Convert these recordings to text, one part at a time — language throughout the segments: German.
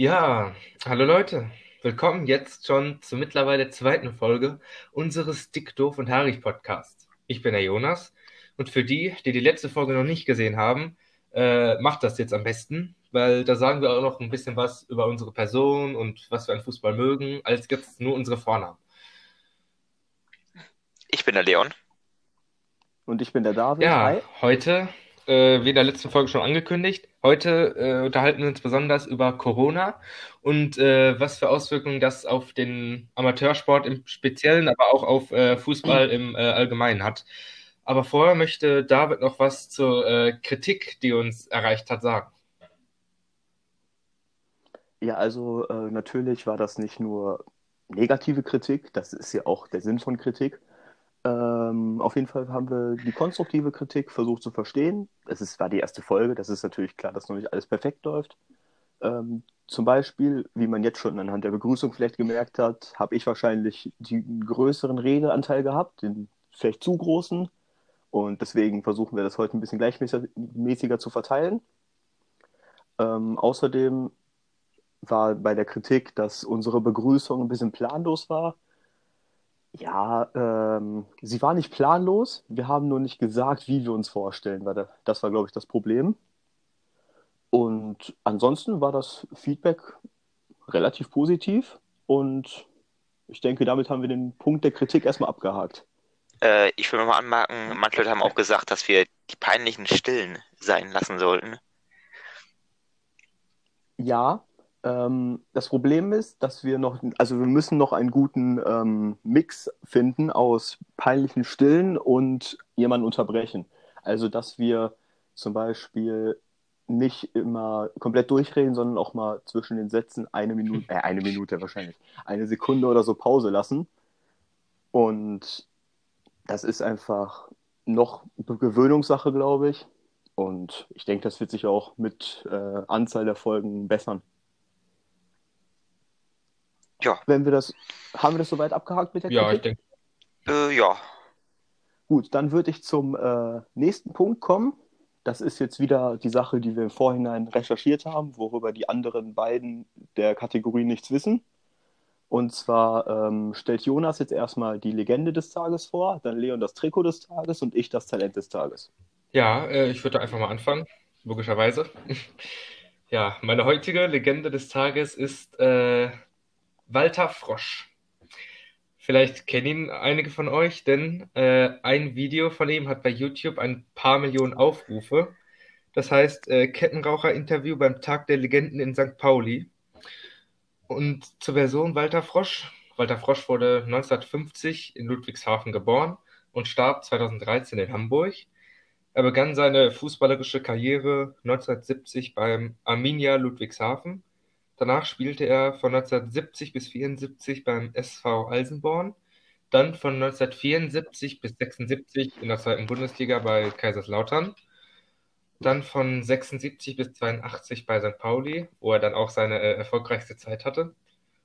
Ja, hallo Leute. Willkommen jetzt schon zur mittlerweile zweiten Folge unseres Dick, Doof und Haarig Podcasts. Ich bin der Jonas und für die, die die letzte Folge noch nicht gesehen haben, äh, macht das jetzt am besten, weil da sagen wir auch noch ein bisschen was über unsere Person und was wir an Fußball mögen, als jetzt nur unsere Vornamen. Ich bin der Leon. Und ich bin der David. Ja, Hi. heute, äh, wie in der letzten Folge schon angekündigt, heute äh, unterhalten wir uns besonders über Corona und äh, was für Auswirkungen das auf den Amateursport im Speziellen, aber auch auf äh, Fußball im äh, Allgemeinen hat. Aber vorher möchte David noch was zur äh, Kritik, die uns erreicht hat, sagen. Ja, also natürlich war das nicht nur negative Kritik, das ist ja auch der Sinn von Kritik. Ähm, auf jeden Fall haben wir die konstruktive Kritik versucht zu verstehen. Es ist, war die erste Folge, das ist natürlich klar, dass noch nicht alles perfekt läuft. Ähm, zum Beispiel, wie man jetzt schon anhand der Begrüßung vielleicht gemerkt hat, habe ich wahrscheinlich den größeren Redeanteil gehabt, den vielleicht zu großen. Und deswegen versuchen wir das heute ein bisschen gleichmäßiger zu verteilen. Ähm, außerdem war bei der Kritik, dass unsere Begrüßung ein bisschen planlos war. Ja, ähm, sie war nicht planlos. Wir haben nur nicht gesagt, wie wir uns vorstellen. Weil das war, glaube ich, das Problem. Und ansonsten war das Feedback relativ positiv. Und ich denke, damit haben wir den Punkt der Kritik erstmal abgehakt. Äh, ich will mal anmerken, manche Leute haben auch gesagt, dass wir die peinlichen Stillen sein lassen sollten. Ja, ähm, das Problem ist, dass wir noch, also wir müssen noch einen guten ähm, Mix finden aus peinlichen Stillen und jemanden unterbrechen. Also, dass wir zum Beispiel nicht immer komplett durchreden, sondern auch mal zwischen den Sätzen eine Minute, äh, eine Minute wahrscheinlich, eine Sekunde oder so Pause lassen. Und das ist einfach noch Gewöhnungssache, glaube ich. Und ich denke, das wird sich auch mit äh, Anzahl der Folgen bessern. Ja. Wenn wir das, haben wir das soweit abgehakt mit der Ja, ich denke, Äh, ja. Gut, dann würde ich zum äh, nächsten Punkt kommen. Das ist jetzt wieder die Sache, die wir im Vorhinein recherchiert haben, worüber die anderen beiden der Kategorie nichts wissen. Und zwar ähm, stellt Jonas jetzt erstmal die Legende des Tages vor, dann Leon das Trikot des Tages und ich das Talent des Tages. ja, äh, ich würde einfach mal anfangen, logischerweise. Ja, meine heutige Legende des Tages ist äh, Walter Frosch. Vielleicht kennen ihn einige von euch, denn äh, ein Video von ihm hat bei YouTube ein paar Millionen Aufrufe. Das heißt, äh, Kettenraucher-Interview beim Tag der Legenden in St. Pauli. Und zur Person Walter Frosch. Walter Frosch wurde 1950 in Ludwigshafen geboren und starb 2013 in Hamburg. Er begann seine fußballerische Karriere 1970 beim Arminia Ludwigshafen. Danach spielte er von 1970 bis 74 beim SV Alsenborn, dann von 1974 bis 76 in der zweiten Bundesliga bei Kaiserslautern, dann von 76 bis 82 bei St. Pauli, wo er dann auch seine äh, erfolgreichste Zeit hatte,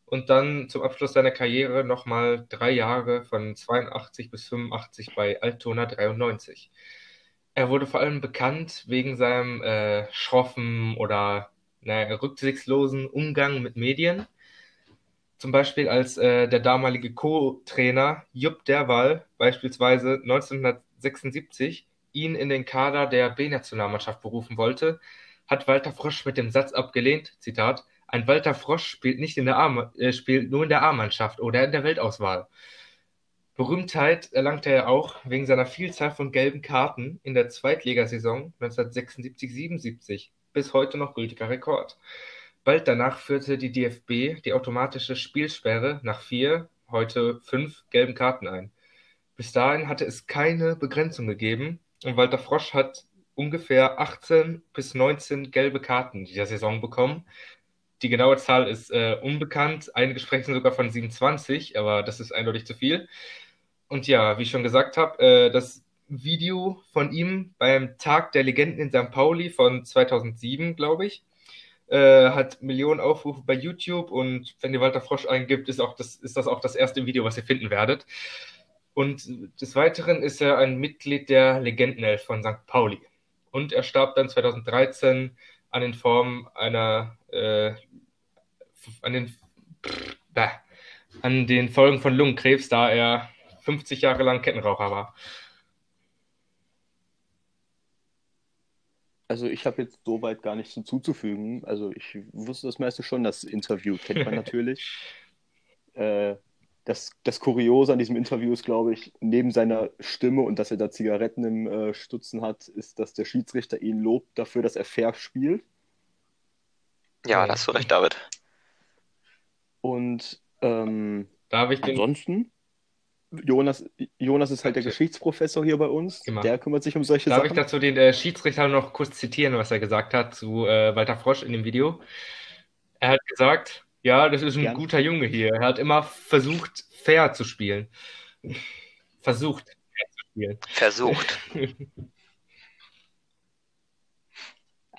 und dann zum Abschluss seiner Karriere nochmal drei Jahre von 82 bis 85 bei Altona 93. Er wurde vor allem bekannt wegen seinem äh, schroffen oder naja, rücksichtslosen Umgang mit Medien. Zum Beispiel als äh, der damalige Co-Trainer Jupp Derwall beispielsweise 1976 ihn in den Kader der B-Nationalmannschaft berufen wollte, hat Walter Frosch mit dem Satz abgelehnt, Zitat, ein Walter Frosch spielt nicht in der äh, spielt nur in der A-Mannschaft oder in der Weltauswahl. Berühmtheit erlangte er auch wegen seiner Vielzahl von gelben Karten in der Zweitligasaison 1976-77, bis heute noch gültiger Rekord. Bald danach führte die DFB die automatische Spielsperre nach vier, heute fünf gelben Karten ein. Bis dahin hatte es keine Begrenzung gegeben und Walter Frosch hat ungefähr 18 bis 19 gelbe Karten dieser Saison bekommen. Die genaue Zahl ist äh, unbekannt. Einige sprechen sogar von 27, aber das ist eindeutig zu viel. Und ja, wie ich schon gesagt habe, äh, das Video von ihm beim Tag der Legenden in St. Pauli von 2007, glaube ich, äh, hat Millionen Aufrufe bei YouTube und wenn ihr Walter Frosch eingibt, ist, auch das, ist das auch das erste Video, was ihr finden werdet. Und des Weiteren ist er ein Mitglied der Legendenelf von St. Pauli. Und er starb dann 2013 an den Formen einer äh, an den, äh, an den Folgen von Lungenkrebs, da er 50 Jahre lang Kettenraucher war. Also ich habe jetzt soweit gar nichts hinzuzufügen. Also ich wusste das meiste schon, das Interview kennt man natürlich. äh, das, das Kuriose an diesem Interview ist, glaube ich, neben seiner Stimme und dass er da Zigaretten im äh, Stutzen hat, ist, dass der Schiedsrichter ihn lobt dafür, dass er fair spielt. Ja, ja. da hast du recht, David. Und ähm, Darf ich den... ansonsten, Jonas, Jonas ist halt der Geschichtsprofessor hier bei uns. Genau. Der kümmert sich um solche Darf Sachen. ich dazu den äh, Schiedsrichter noch kurz zitieren, was er gesagt hat zu äh, Walter Frosch in dem Video? Er hat gesagt, ja, das ist ein Gern. guter Junge hier. Er hat immer versucht, fair zu spielen. Versucht, fair zu spielen. Versucht.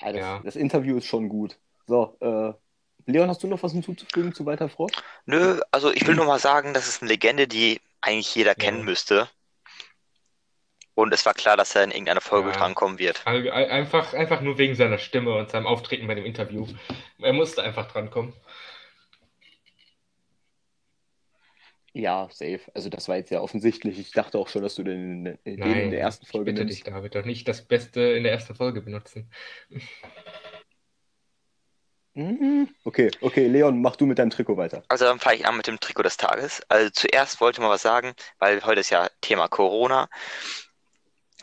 Ja, das, Ja. das Interview ist schon gut. So, äh, Leon, hast du noch was hinzuzufügen zu Walter Frosch? Nö, also ich will nur mal sagen, das ist eine Legende, die eigentlich jeder kennen müsste. Und es war klar, dass er in irgendeiner Folge Ja. drankommen wird. Einfach, einfach nur wegen seiner Stimme und seinem Auftreten bei dem Interview. Er musste einfach drankommen. Ja, safe. Also das war jetzt ja offensichtlich. Ich dachte auch schon, dass du den, den in Nein, der ersten Folge bitte nimmst. dich, David, doch nicht das Beste in der ersten Folge benutzen. Mhm. Okay, okay, Leon, mach du mit deinem Trikot weiter. Also dann fange ich an mit dem Trikot des Tages. Also zuerst wollte mal was sagen, weil heute ist ja Thema Corona.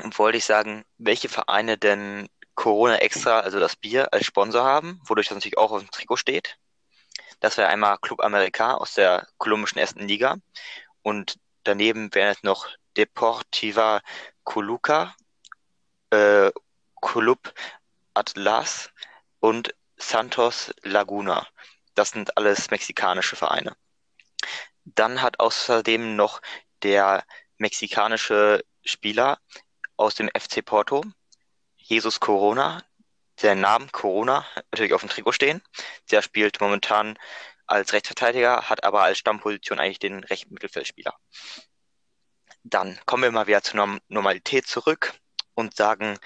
Und wollte ich sagen, welche Vereine denn Corona Extra, also das Bier, als Sponsor haben, wodurch das natürlich auch auf dem Trikot steht. Das wäre einmal Club America aus der kolumbischen ersten Liga. Und daneben wären es noch Deportiva Coluca, äh, Club Atlas und Santos Laguna. Das sind alles mexikanische Vereine. Dann hat außerdem noch der mexikanische Spieler aus dem FC Porto, Jesus Corona, der Name Corona natürlich auf dem Trikot stehen. Der spielt momentan als Rechtsverteidiger, hat aber als Stammposition eigentlich den rechten Mittelfeldspieler. Dann kommen wir mal wieder zur Norm Normalität zurück und sagen,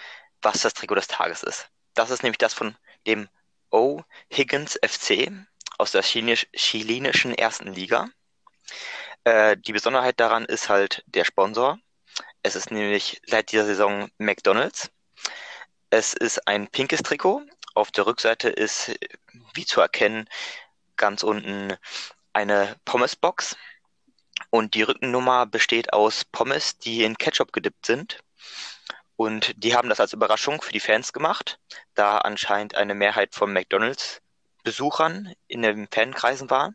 was das Trikot des Tages ist. Das ist nämlich das von dem O. Higgins FC aus der chilenischen ersten Liga. Äh, die Besonderheit daran ist halt der Sponsor. Es ist nämlich seit dieser Saison McDonald's. Es ist ein pinkes Trikot. Auf der Rückseite ist, wie zu erkennen, ganz unten eine Pommesbox. Und die Rückennummer besteht aus Pommes, die in Ketchup gedippt sind. Und die haben das als Überraschung für die Fans gemacht, da anscheinend eine Mehrheit von McDonalds-Besuchern in den Fankreisen war.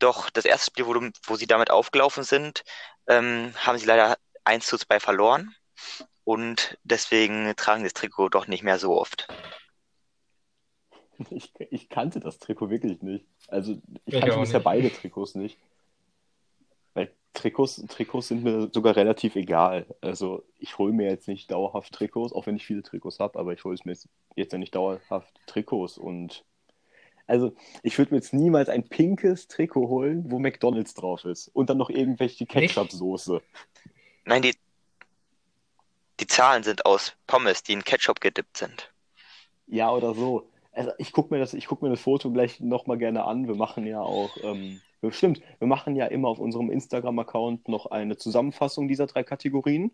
Doch das erste Spiel, wo, du, wo sie damit aufgelaufen sind, ähm, haben sie leider 1 zu 2 verloren. Und deswegen tragen sie das Trikot doch nicht mehr so oft. Ich, ich kannte das Trikot wirklich nicht. Also ich Ich kannte bisher nicht. beide Trikots nicht. Trikots, Trikots sind mir sogar relativ egal. Also ich hole mir jetzt nicht dauerhaft Trikots, auch wenn ich viele Trikots habe, aber ich hole es mir jetzt, jetzt ja nicht dauerhaft Trikots. Und also ich würde mir jetzt niemals ein pinkes Trikot holen, wo McDonalds drauf ist. Und dann noch irgendwelche Ketchup-Soße. Nein, die, die Zahlen sind aus Pommes, die in Ketchup gedippt sind. Ja, oder so. Also ich gucke mir das, ich guck mir das Foto gleich nochmal gerne an. Wir machen ja auch, ähm, stimmt, wir machen ja immer auf unserem Instagram-Account noch eine Zusammenfassung dieser drei Kategorien.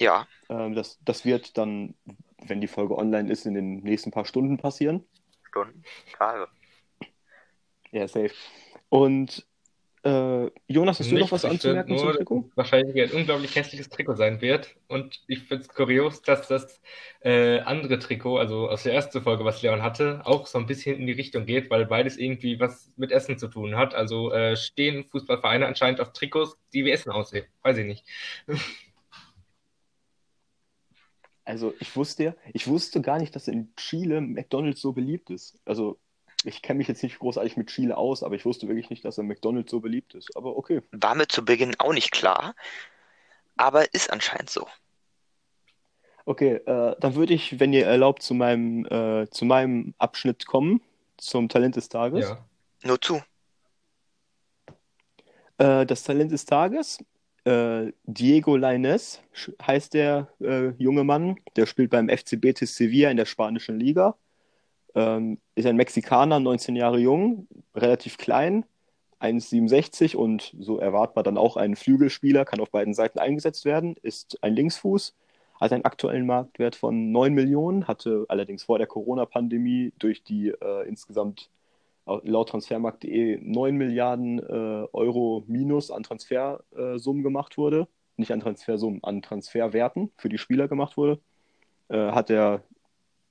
Ja, Ähm, das, das wird dann, wenn die Folge online ist, in den nächsten paar Stunden passieren. Stunden, Tage. Ja, safe. Und äh, Jonas, hast du noch was anzumerken find zum nur, Trikot? wahrscheinlich ein unglaublich hässliches Trikot sein wird. Und ich finde es kurios, dass das äh, andere Trikot, also aus der ersten Folge, was Leon hatte, auch so ein bisschen in die Richtung geht, weil beides irgendwie was mit Essen zu tun hat. Also äh, stehen Fußballvereine anscheinend auf Trikots, die wie Essen aussehen. Weiß ich nicht. Also ich wusste ja, ich wusste gar nicht, dass in Chile McDonalds so beliebt ist. Also ich kenne mich jetzt nicht großartig mit Chile aus, aber ich wusste wirklich nicht, dass in McDonalds so beliebt ist. Aber okay. War mir zu Beginn auch nicht klar, aber ist anscheinend so. Okay, äh, dann würde ich, wenn ihr erlaubt, zu meinem, äh, zu meinem Abschnitt kommen, zum Talent des Tages. Ja. Nur zu. Äh, das Talent des Tages, äh, Diego Lainez sch- heißt der äh, junge Mann, der spielt beim FC Betis Sevilla in der spanischen Liga. Ähm, ist ein Mexikaner, 19 Jahre jung, relativ klein, 1,67 und so erwartbar dann auch ein Flügelspieler, kann auf beiden Seiten eingesetzt werden, ist ein Linksfuß, hat einen aktuellen Marktwert von 9 Millionen, hatte allerdings vor der Corona-Pandemie durch die äh, insgesamt laut Transfermarkt.de 9 Milliarden äh, Euro Minus an Transfersummen gemacht wurde. Nicht an Transfersummen, an Transferwerten für die Spieler gemacht wurde. Äh, hat er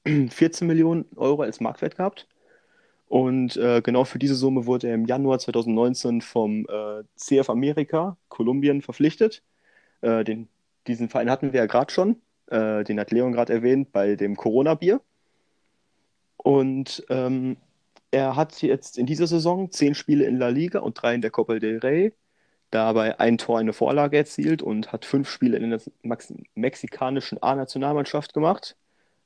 14 Millionen Euro als Marktwert gehabt. Und äh, genau für diese Summe wurde er im Januar 2019 vom äh, CF Amerika, Kolumbien, verpflichtet. Äh, den, diesen Verein hatten wir ja gerade schon. den hat Leon gerade erwähnt bei dem Corona-Bier. Und ähm, er hat jetzt in dieser Saison zehn Spiele in La Liga und drei in der Copa del Rey, dabei ein Tor, eine Vorlage erzielt und hat fünf Spiele in der mexikanischen A-Nationalmannschaft gemacht.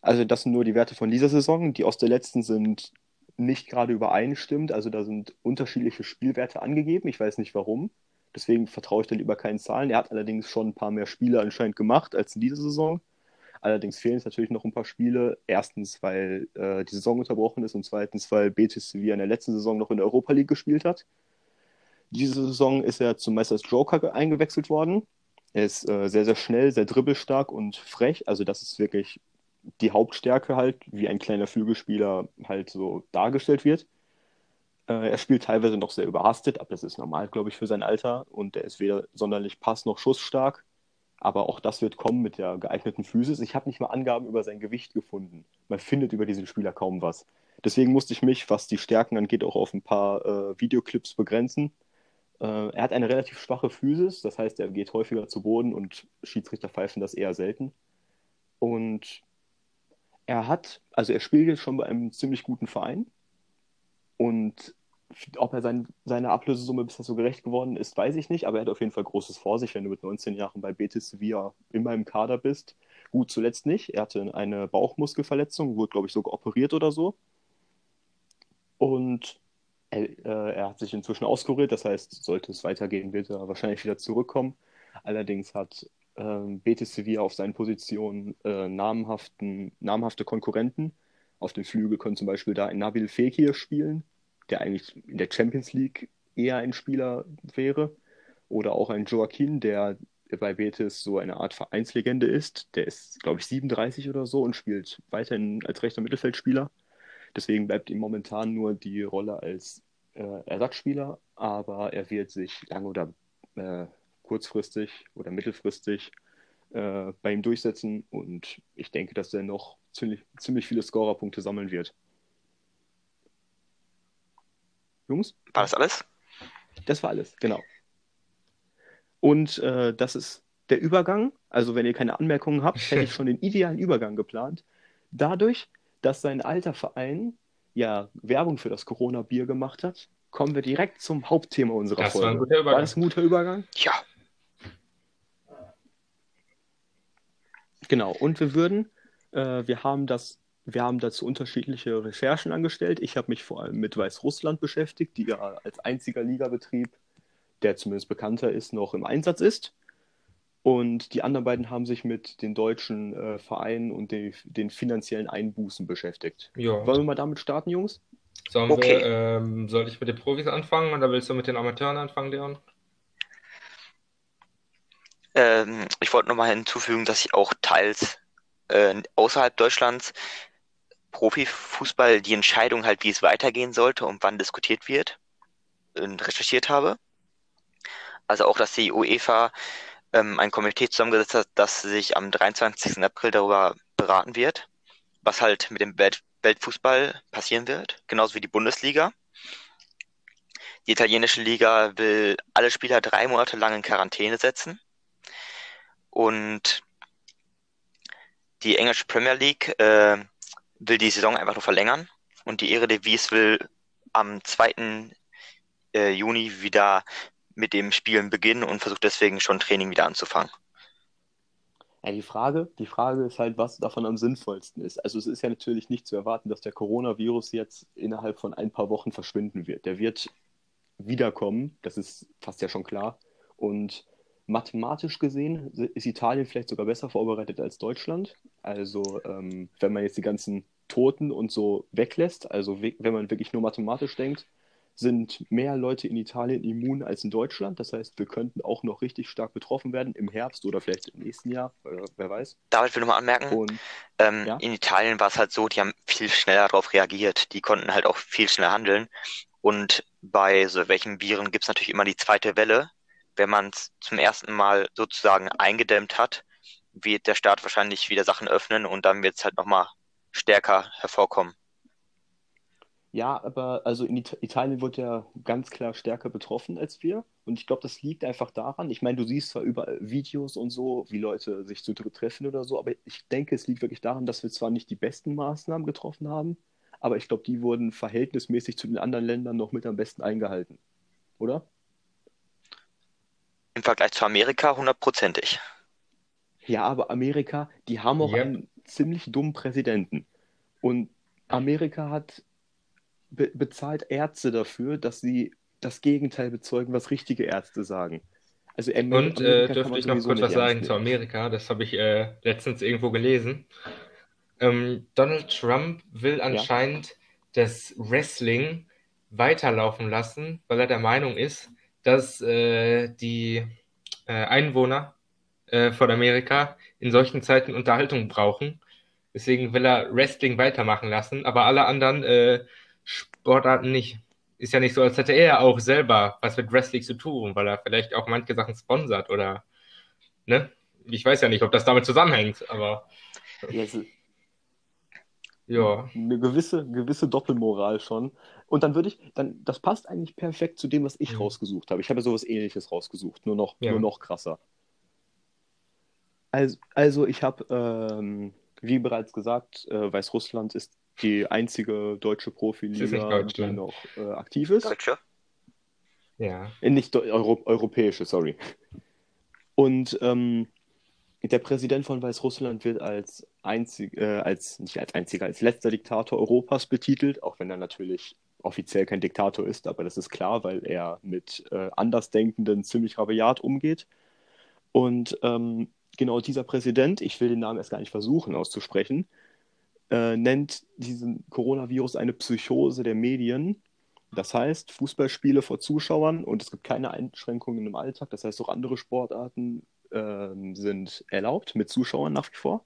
Also das sind nur die Werte von dieser Saison. Die aus der letzten sind nicht gerade übereinstimmend. Also da sind unterschiedliche Spielwerte angegeben. Ich weiß nicht warum. Deswegen vertraue ich dann lieber keinen Zahlen. Er hat allerdings schon ein paar mehr Spiele anscheinend gemacht als in dieser Saison. Allerdings fehlen es natürlich noch ein paar Spiele. Erstens, weil äh, die Saison unterbrochen ist und zweitens, weil Betis Sevilla in der letzten Saison noch in der Europa League gespielt hat. Diese Saison ist er zum Meisters Joker eingewechselt worden. Er ist äh, sehr, sehr schnell, sehr dribbelstark und frech. Also das ist wirklich die Hauptstärke halt, wie ein kleiner Flügelspieler halt so dargestellt wird. Äh, er spielt teilweise noch sehr überhastet, aber das ist normal, glaube ich, für sein Alter. Und er ist weder sonderlich pass- noch schussstark. Aber auch das wird kommen mit der geeigneten Physis. Ich habe nicht mal Angaben über sein Gewicht gefunden. Man findet über diesen Spieler kaum was. Deswegen musste ich mich, was die Stärken angeht, auch auf ein paar äh, Videoclips begrenzen. Äh, er hat eine relativ schwache Physis, das heißt, er geht häufiger zu Boden und Schiedsrichter pfeifen das eher selten. Und er hat, also er spielt jetzt schon bei einem ziemlich guten Verein. Und ob er sein, seiner Ablösesumme bisher so gerecht geworden ist, weiß ich nicht, aber er hat auf jeden Fall Großes vor sich, wenn du mit 19 Jahren bei Betis Sevilla immer im Kader bist. Gut, zuletzt nicht. Er hatte eine Bauchmuskelverletzung, wurde, glaube ich, sogar operiert oder so. Und er, äh, er hat sich inzwischen auskuriert, das heißt, sollte es weitergehen, wird er wahrscheinlich wieder zurückkommen. Allerdings hat ähm, Betis Sevilla auf seinen Positionen äh, namhaften, namhafte Konkurrenten. Auf dem Flügel können zum Beispiel da ein Nabil Fekir spielen, der eigentlich in der Champions League eher ein Spieler wäre. Oder auch ein Joaquin, der bei Betis so eine Art Vereinslegende ist. Der ist, glaube ich, 37 oder so und spielt weiterhin als rechter Mittelfeldspieler. Deswegen bleibt ihm momentan nur die Rolle als äh, Ersatzspieler, aber er wird sich lang oder äh, kurzfristig oder mittelfristig äh, bei ihm durchsetzen und ich denke, dass er noch ziemlich, ziemlich viele Scorerpunkte sammeln wird. Jungs? War das alles? Das war alles, genau. Und äh, das ist der Übergang. Also, wenn ihr keine Anmerkungen habt, hätte ich schon den idealen Übergang geplant. Dadurch, dass sein alter Verein ja Werbung für das Corona-Bier gemacht hat, kommen wir direkt zum Hauptthema unserer das Folge. War, ein guter Übergang. war das ein guter Übergang? Ja. Genau, und wir würden, äh, wir haben das wir haben dazu unterschiedliche Recherchen angestellt. Ich habe mich vor allem mit Weißrussland beschäftigt, die ja als einziger Ligabetrieb, der zumindest bekannter ist, noch im Einsatz ist. Und die anderen beiden haben sich mit den deutschen äh, Vereinen und die, den finanziellen Einbußen beschäftigt. Ja. Wollen wir mal damit starten, Jungs? Sollen okay. wir, ähm, soll ich mit den Profis anfangen oder willst du mit den Amateuren anfangen, Leon? Ähm, ich wollte nochmal hinzufügen, dass ich auch teils äh, außerhalb Deutschlands Profifußball die Entscheidung halt, wie es weitergehen sollte und wann diskutiert wird, recherchiert habe. Also auch, dass die UEFA ähm, ein Komitee zusammengesetzt hat, das sich am 23. April darüber beraten wird, was halt mit dem Welt Weltfußball passieren wird, genauso wie die Bundesliga. Die italienische Liga will alle Spieler drei Monate lang in Quarantäne setzen. Und die englische Premier League äh, will die Saison einfach nur verlängern und die Eredivisie will am 2. Äh, Juni wieder mit dem Spielen beginnen und versucht deswegen schon Training wieder anzufangen. Ja, die Frage, die Frage ist halt, was davon am sinnvollsten ist. Also es ist ja natürlich nicht zu erwarten, dass der Coronavirus jetzt innerhalb von ein paar Wochen verschwinden wird. Der wird wiederkommen, das ist fast ja schon klar. Und mathematisch gesehen ist Italien vielleicht sogar besser vorbereitet als Deutschland. Also ähm, wenn man jetzt die ganzen Toten und so weglässt, also wenn man wirklich nur mathematisch denkt, sind mehr Leute in Italien immun als in Deutschland. Das heißt, wir könnten auch noch richtig stark betroffen werden im Herbst oder vielleicht im nächsten Jahr, wer weiß. David will nochmal anmerken, Und, ähm, ja? in Italien war es halt so, die haben viel schneller darauf reagiert. Die konnten halt auch viel schneller handeln. Und bei so welchen Viren gibt es natürlich immer die zweite Welle. Wenn man es zum ersten Mal sozusagen eingedämmt hat, wird der Staat wahrscheinlich wieder Sachen öffnen und dann wird es halt nochmal stärker hervorkommen. Ja, aber also in It Italien wird ja ganz klar stärker betroffen als wir. Und ich glaube, das liegt einfach daran. Ich meine, du siehst zwar überall Videos und so, wie Leute sich zu treffen oder so, aber ich denke, es liegt wirklich daran, dass wir zwar nicht die besten Maßnahmen getroffen haben, aber ich glaube, die wurden verhältnismäßig zu den anderen Ländern noch mit am besten eingehalten. Oder? Im Vergleich zu Amerika hundertprozentig. Ja, aber Amerika, die haben auch yep. einen ziemlich dummen Präsidenten. Und Amerika hat be bezahlt Ärzte dafür, dass sie das Gegenteil bezeugen, was richtige Ärzte sagen. Also Und äh, dürfte ich noch kurz was sagen zu Amerika? Das habe ich äh, letztens irgendwo gelesen. Ähm, Donald Trump will anscheinend ja? das Wrestling weiterlaufen lassen, weil er der Meinung ist, dass äh, die äh, Einwohner äh, von Amerika in solchen Zeiten Unterhaltung brauchen. Deswegen will er Wrestling weitermachen lassen, aber alle anderen äh, Sportarten nicht. Ist ja nicht so, als hätte er auch selber was mit Wrestling zu tun, weil er vielleicht auch manche Sachen sponsert oder, ne? Ich weiß ja nicht, ob das damit zusammenhängt, aber. Yes. Ja. Eine gewisse, gewisse Doppelmoral schon. Und dann würde ich, dann, das passt eigentlich perfekt zu dem, was ich mhm. rausgesucht habe. Ich habe ja sowas ähnliches rausgesucht, nur noch, ja. nur noch krasser. Also, also ich habe, ähm, wie bereits gesagt, äh, Weißrussland ist die einzige deutsche Profiliga, die noch äh, aktiv ist. Deutsche? Ja. Äh, nicht Euro europäische, sorry. Und ähm, der Präsident von Weißrussland wird als einzig, äh, als nicht als einziger, als letzter Diktator Europas betitelt, auch wenn er natürlich offiziell kein Diktator ist, aber das ist klar, weil er mit äh, Andersdenkenden ziemlich rabiat umgeht. Und ähm, genau dieser Präsident, ich will den Namen erst gar nicht versuchen auszusprechen, äh, nennt diesen Coronavirus eine Psychose der Medien. Das heißt, Fußballspiele vor Zuschauern und es gibt keine Einschränkungen im Alltag. Das heißt, auch andere Sportarten äh, sind erlaubt mit Zuschauern nach wie vor.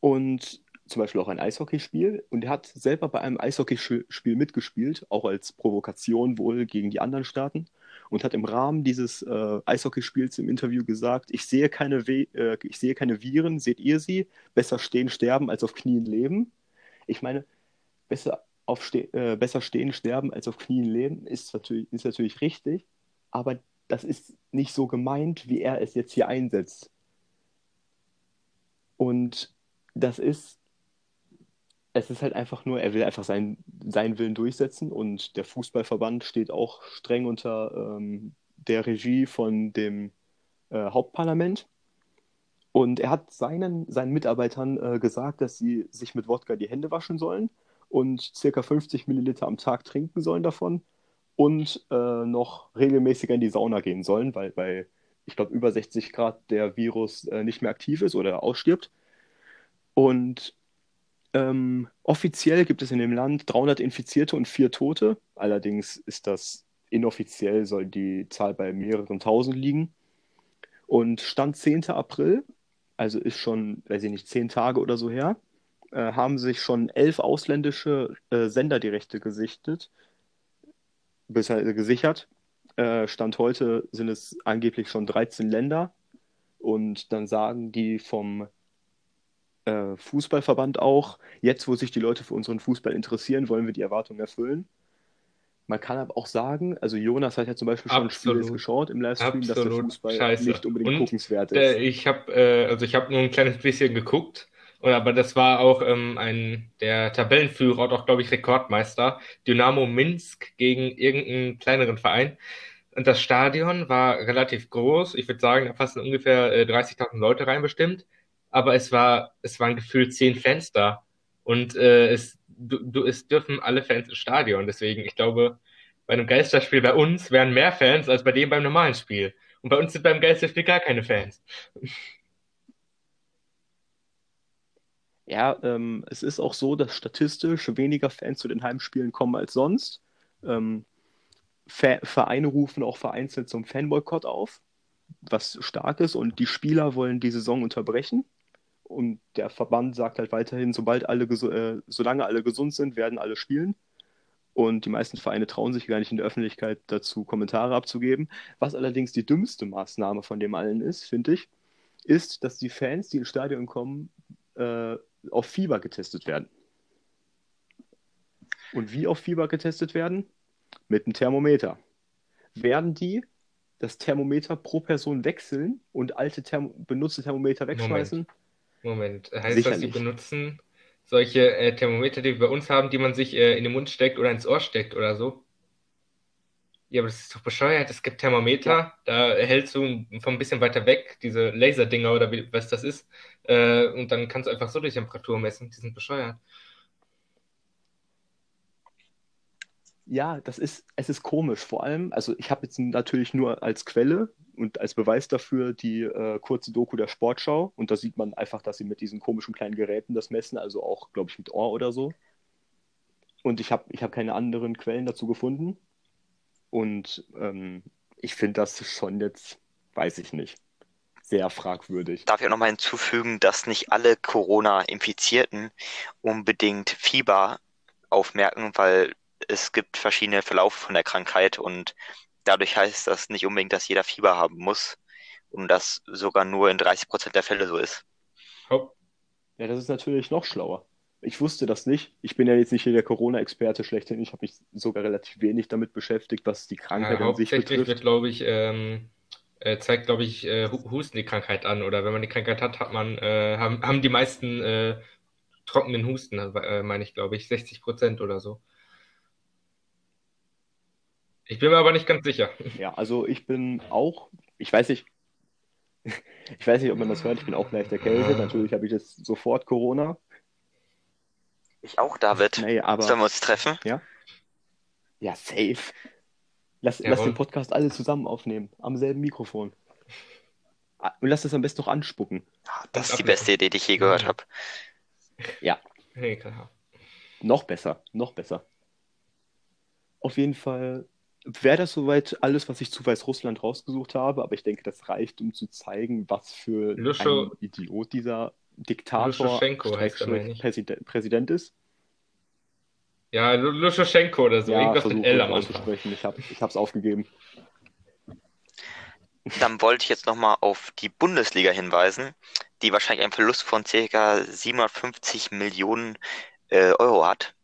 Und zum Beispiel auch ein Eishockeyspiel. Und er hat selber bei einem Eishockeyspiel mitgespielt, auch als Provokation wohl gegen die anderen Staaten. Und hat im Rahmen dieses äh, Eishockeyspiels im Interview gesagt, ich sehe, keine We äh, ich sehe keine Viren, seht ihr sie? Besser stehen, sterben, als auf Knien leben. Ich meine, besser, ste äh, besser stehen, sterben, als auf Knien leben, ist natürlich, ist natürlich richtig. Aber das ist nicht so gemeint, wie er es jetzt hier einsetzt. Und das ist es ist halt einfach nur, er will einfach sein, seinen Willen durchsetzen und der Fußballverband steht auch streng unter ähm, der Regie von dem äh, Hauptparlament. Und er hat seinen, seinen Mitarbeitern äh, gesagt, dass sie sich mit Wodka die Hände waschen sollen und circa 50 Milliliter am Tag trinken sollen davon und äh, noch regelmäßiger in die Sauna gehen sollen, weil bei, ich glaube, über 60 Grad der Virus äh, nicht mehr aktiv ist oder ausstirbt. Und ähm, offiziell gibt es in dem Land 300 Infizierte und vier Tote. Allerdings ist das inoffiziell, soll die Zahl bei mehreren tausend liegen. Und Stand 10. April, also ist schon, weiß ich nicht, zehn Tage oder so her, äh, haben sich schon elf ausländische äh, Sender die Rechte gesichtet, bisher gesichert. Äh, Stand heute sind es angeblich schon 13 Länder. Und dann sagen die vom äh, Fußballverband auch, jetzt wo sich die Leute für unseren Fußball interessieren, wollen wir die Erwartungen erfüllen. Man kann aber auch sagen, also Jonas hat ja zum Beispiel schon Absolut. Spiele geschaut im Livestream, Absolut. dass der Fußball Scheiße. nicht unbedingt Und, guckenswert ist. Äh, ich habe äh, also ich habe nur ein kleines bisschen geguckt, aber das war auch ähm, ein der Tabellenführer und auch glaube ich Rekordmeister Dynamo Minsk gegen irgendeinen kleineren Verein. Und das Stadion war relativ groß. Ich würde sagen, da passen ungefähr äh, 30.000 Leute rein bestimmt aber es war, es waren gefühlt zehn Fans da. Und äh, es, du, du, es dürfen alle Fans ins Stadion. Deswegen, ich glaube, bei einem Geisterspiel bei uns wären mehr Fans als bei dem beim normalen Spiel. Und bei uns sind beim Geisterspiel gar keine Fans. Ja, ähm, es ist auch so, dass statistisch weniger Fans zu den Heimspielen kommen als sonst. Ähm, Vereine rufen auch vereinzelt zum Fanboykott auf, was stark ist, und die Spieler wollen die Saison unterbrechen. Und der Verband sagt halt weiterhin, sobald alle äh, solange alle gesund sind, werden alle spielen. Und die meisten Vereine trauen sich gar nicht in der Öffentlichkeit dazu, Kommentare abzugeben. Was allerdings die dümmste Maßnahme von dem allen ist, finde ich, ist, dass die Fans, die ins Stadion kommen, äh, auf Fieber getestet werden. Und wie auf Fieber getestet werden? Mit einem Thermometer. Werden die das Thermometer pro Person wechseln und alte Therm benutzte Thermometer wegschmeißen? Moment, Moment. heißt Sicherlich. das, sie benutzen solche äh, Thermometer, die wir bei uns haben, die man sich äh, in den Mund steckt oder ins Ohr steckt oder so? Ja, aber das ist doch bescheuert. Es gibt Thermometer, ja. da hältst du von ein bisschen weiter weg diese Laserdinger oder wie, was das ist. Äh, und dann kannst du einfach so die Temperatur messen. Die sind bescheuert. Ja, das ist, es ist komisch. Vor allem, also ich habe jetzt natürlich nur als Quelle und als Beweis dafür die äh, kurze Doku der Sportschau. Und da sieht man einfach, dass sie mit diesen komischen kleinen Geräten das messen, also auch, glaube ich, mit Ohr oder so. Und ich habe ich hab keine anderen Quellen dazu gefunden. Und ähm, ich finde das schon jetzt, weiß ich nicht, sehr fragwürdig. Darf ich auch nochmal hinzufügen, dass nicht alle Corona-Infizierten unbedingt Fieber aufmerken, weil es gibt verschiedene Verlaufe von der Krankheit und dadurch heißt das nicht unbedingt, dass jeder Fieber haben muss und das sogar nur in 30 Prozent der Fälle so ist. Ja, das ist natürlich noch schlauer. Ich wusste das nicht. Ich bin ja jetzt nicht hier der Corona-Experte schlechthin. Ich habe mich sogar relativ wenig damit beschäftigt, was die Krankheit ja, an sich betrifft. wird, glaube ich, ähm, äh, zeigt, glaube ich, äh, Husten die Krankheit an. Oder wenn man die Krankheit hat, hat man, äh, haben, haben die meisten äh, trockenen Husten, äh, meine ich, glaube ich, 60 Prozent oder so. Ich bin mir aber nicht ganz sicher. Ja, also ich bin auch, ich weiß nicht, ich weiß nicht, ob man das hört, ich bin auch leicht erkältet. Natürlich habe ich jetzt sofort Corona. Ich auch, David. Nee, aber... Sollen wir uns treffen? Ja. Ja, safe. Lass, lass den Podcast alle zusammen aufnehmen, am selben Mikrofon. Ah, und lass das am besten noch anspucken. Ah, das ist die beste Idee, die ich je gehört habe. Ja. Hey. Noch besser, noch besser. Auf jeden Fall wäre das soweit alles, was ich zu Weißrussland rausgesucht habe, aber ich denke, das reicht, um zu zeigen, was für Luscho, ein Idiot dieser Diktator Präsident, Präsident ist. Ja, Luschenko oder so, ja, irgendwas mit L am auszusprechen. Ich habe es aufgegeben. Dann wollte ich jetzt nochmal auf die Bundesliga hinweisen, die wahrscheinlich einen Verlust von ca. 750 Millionen äh, Euro hat.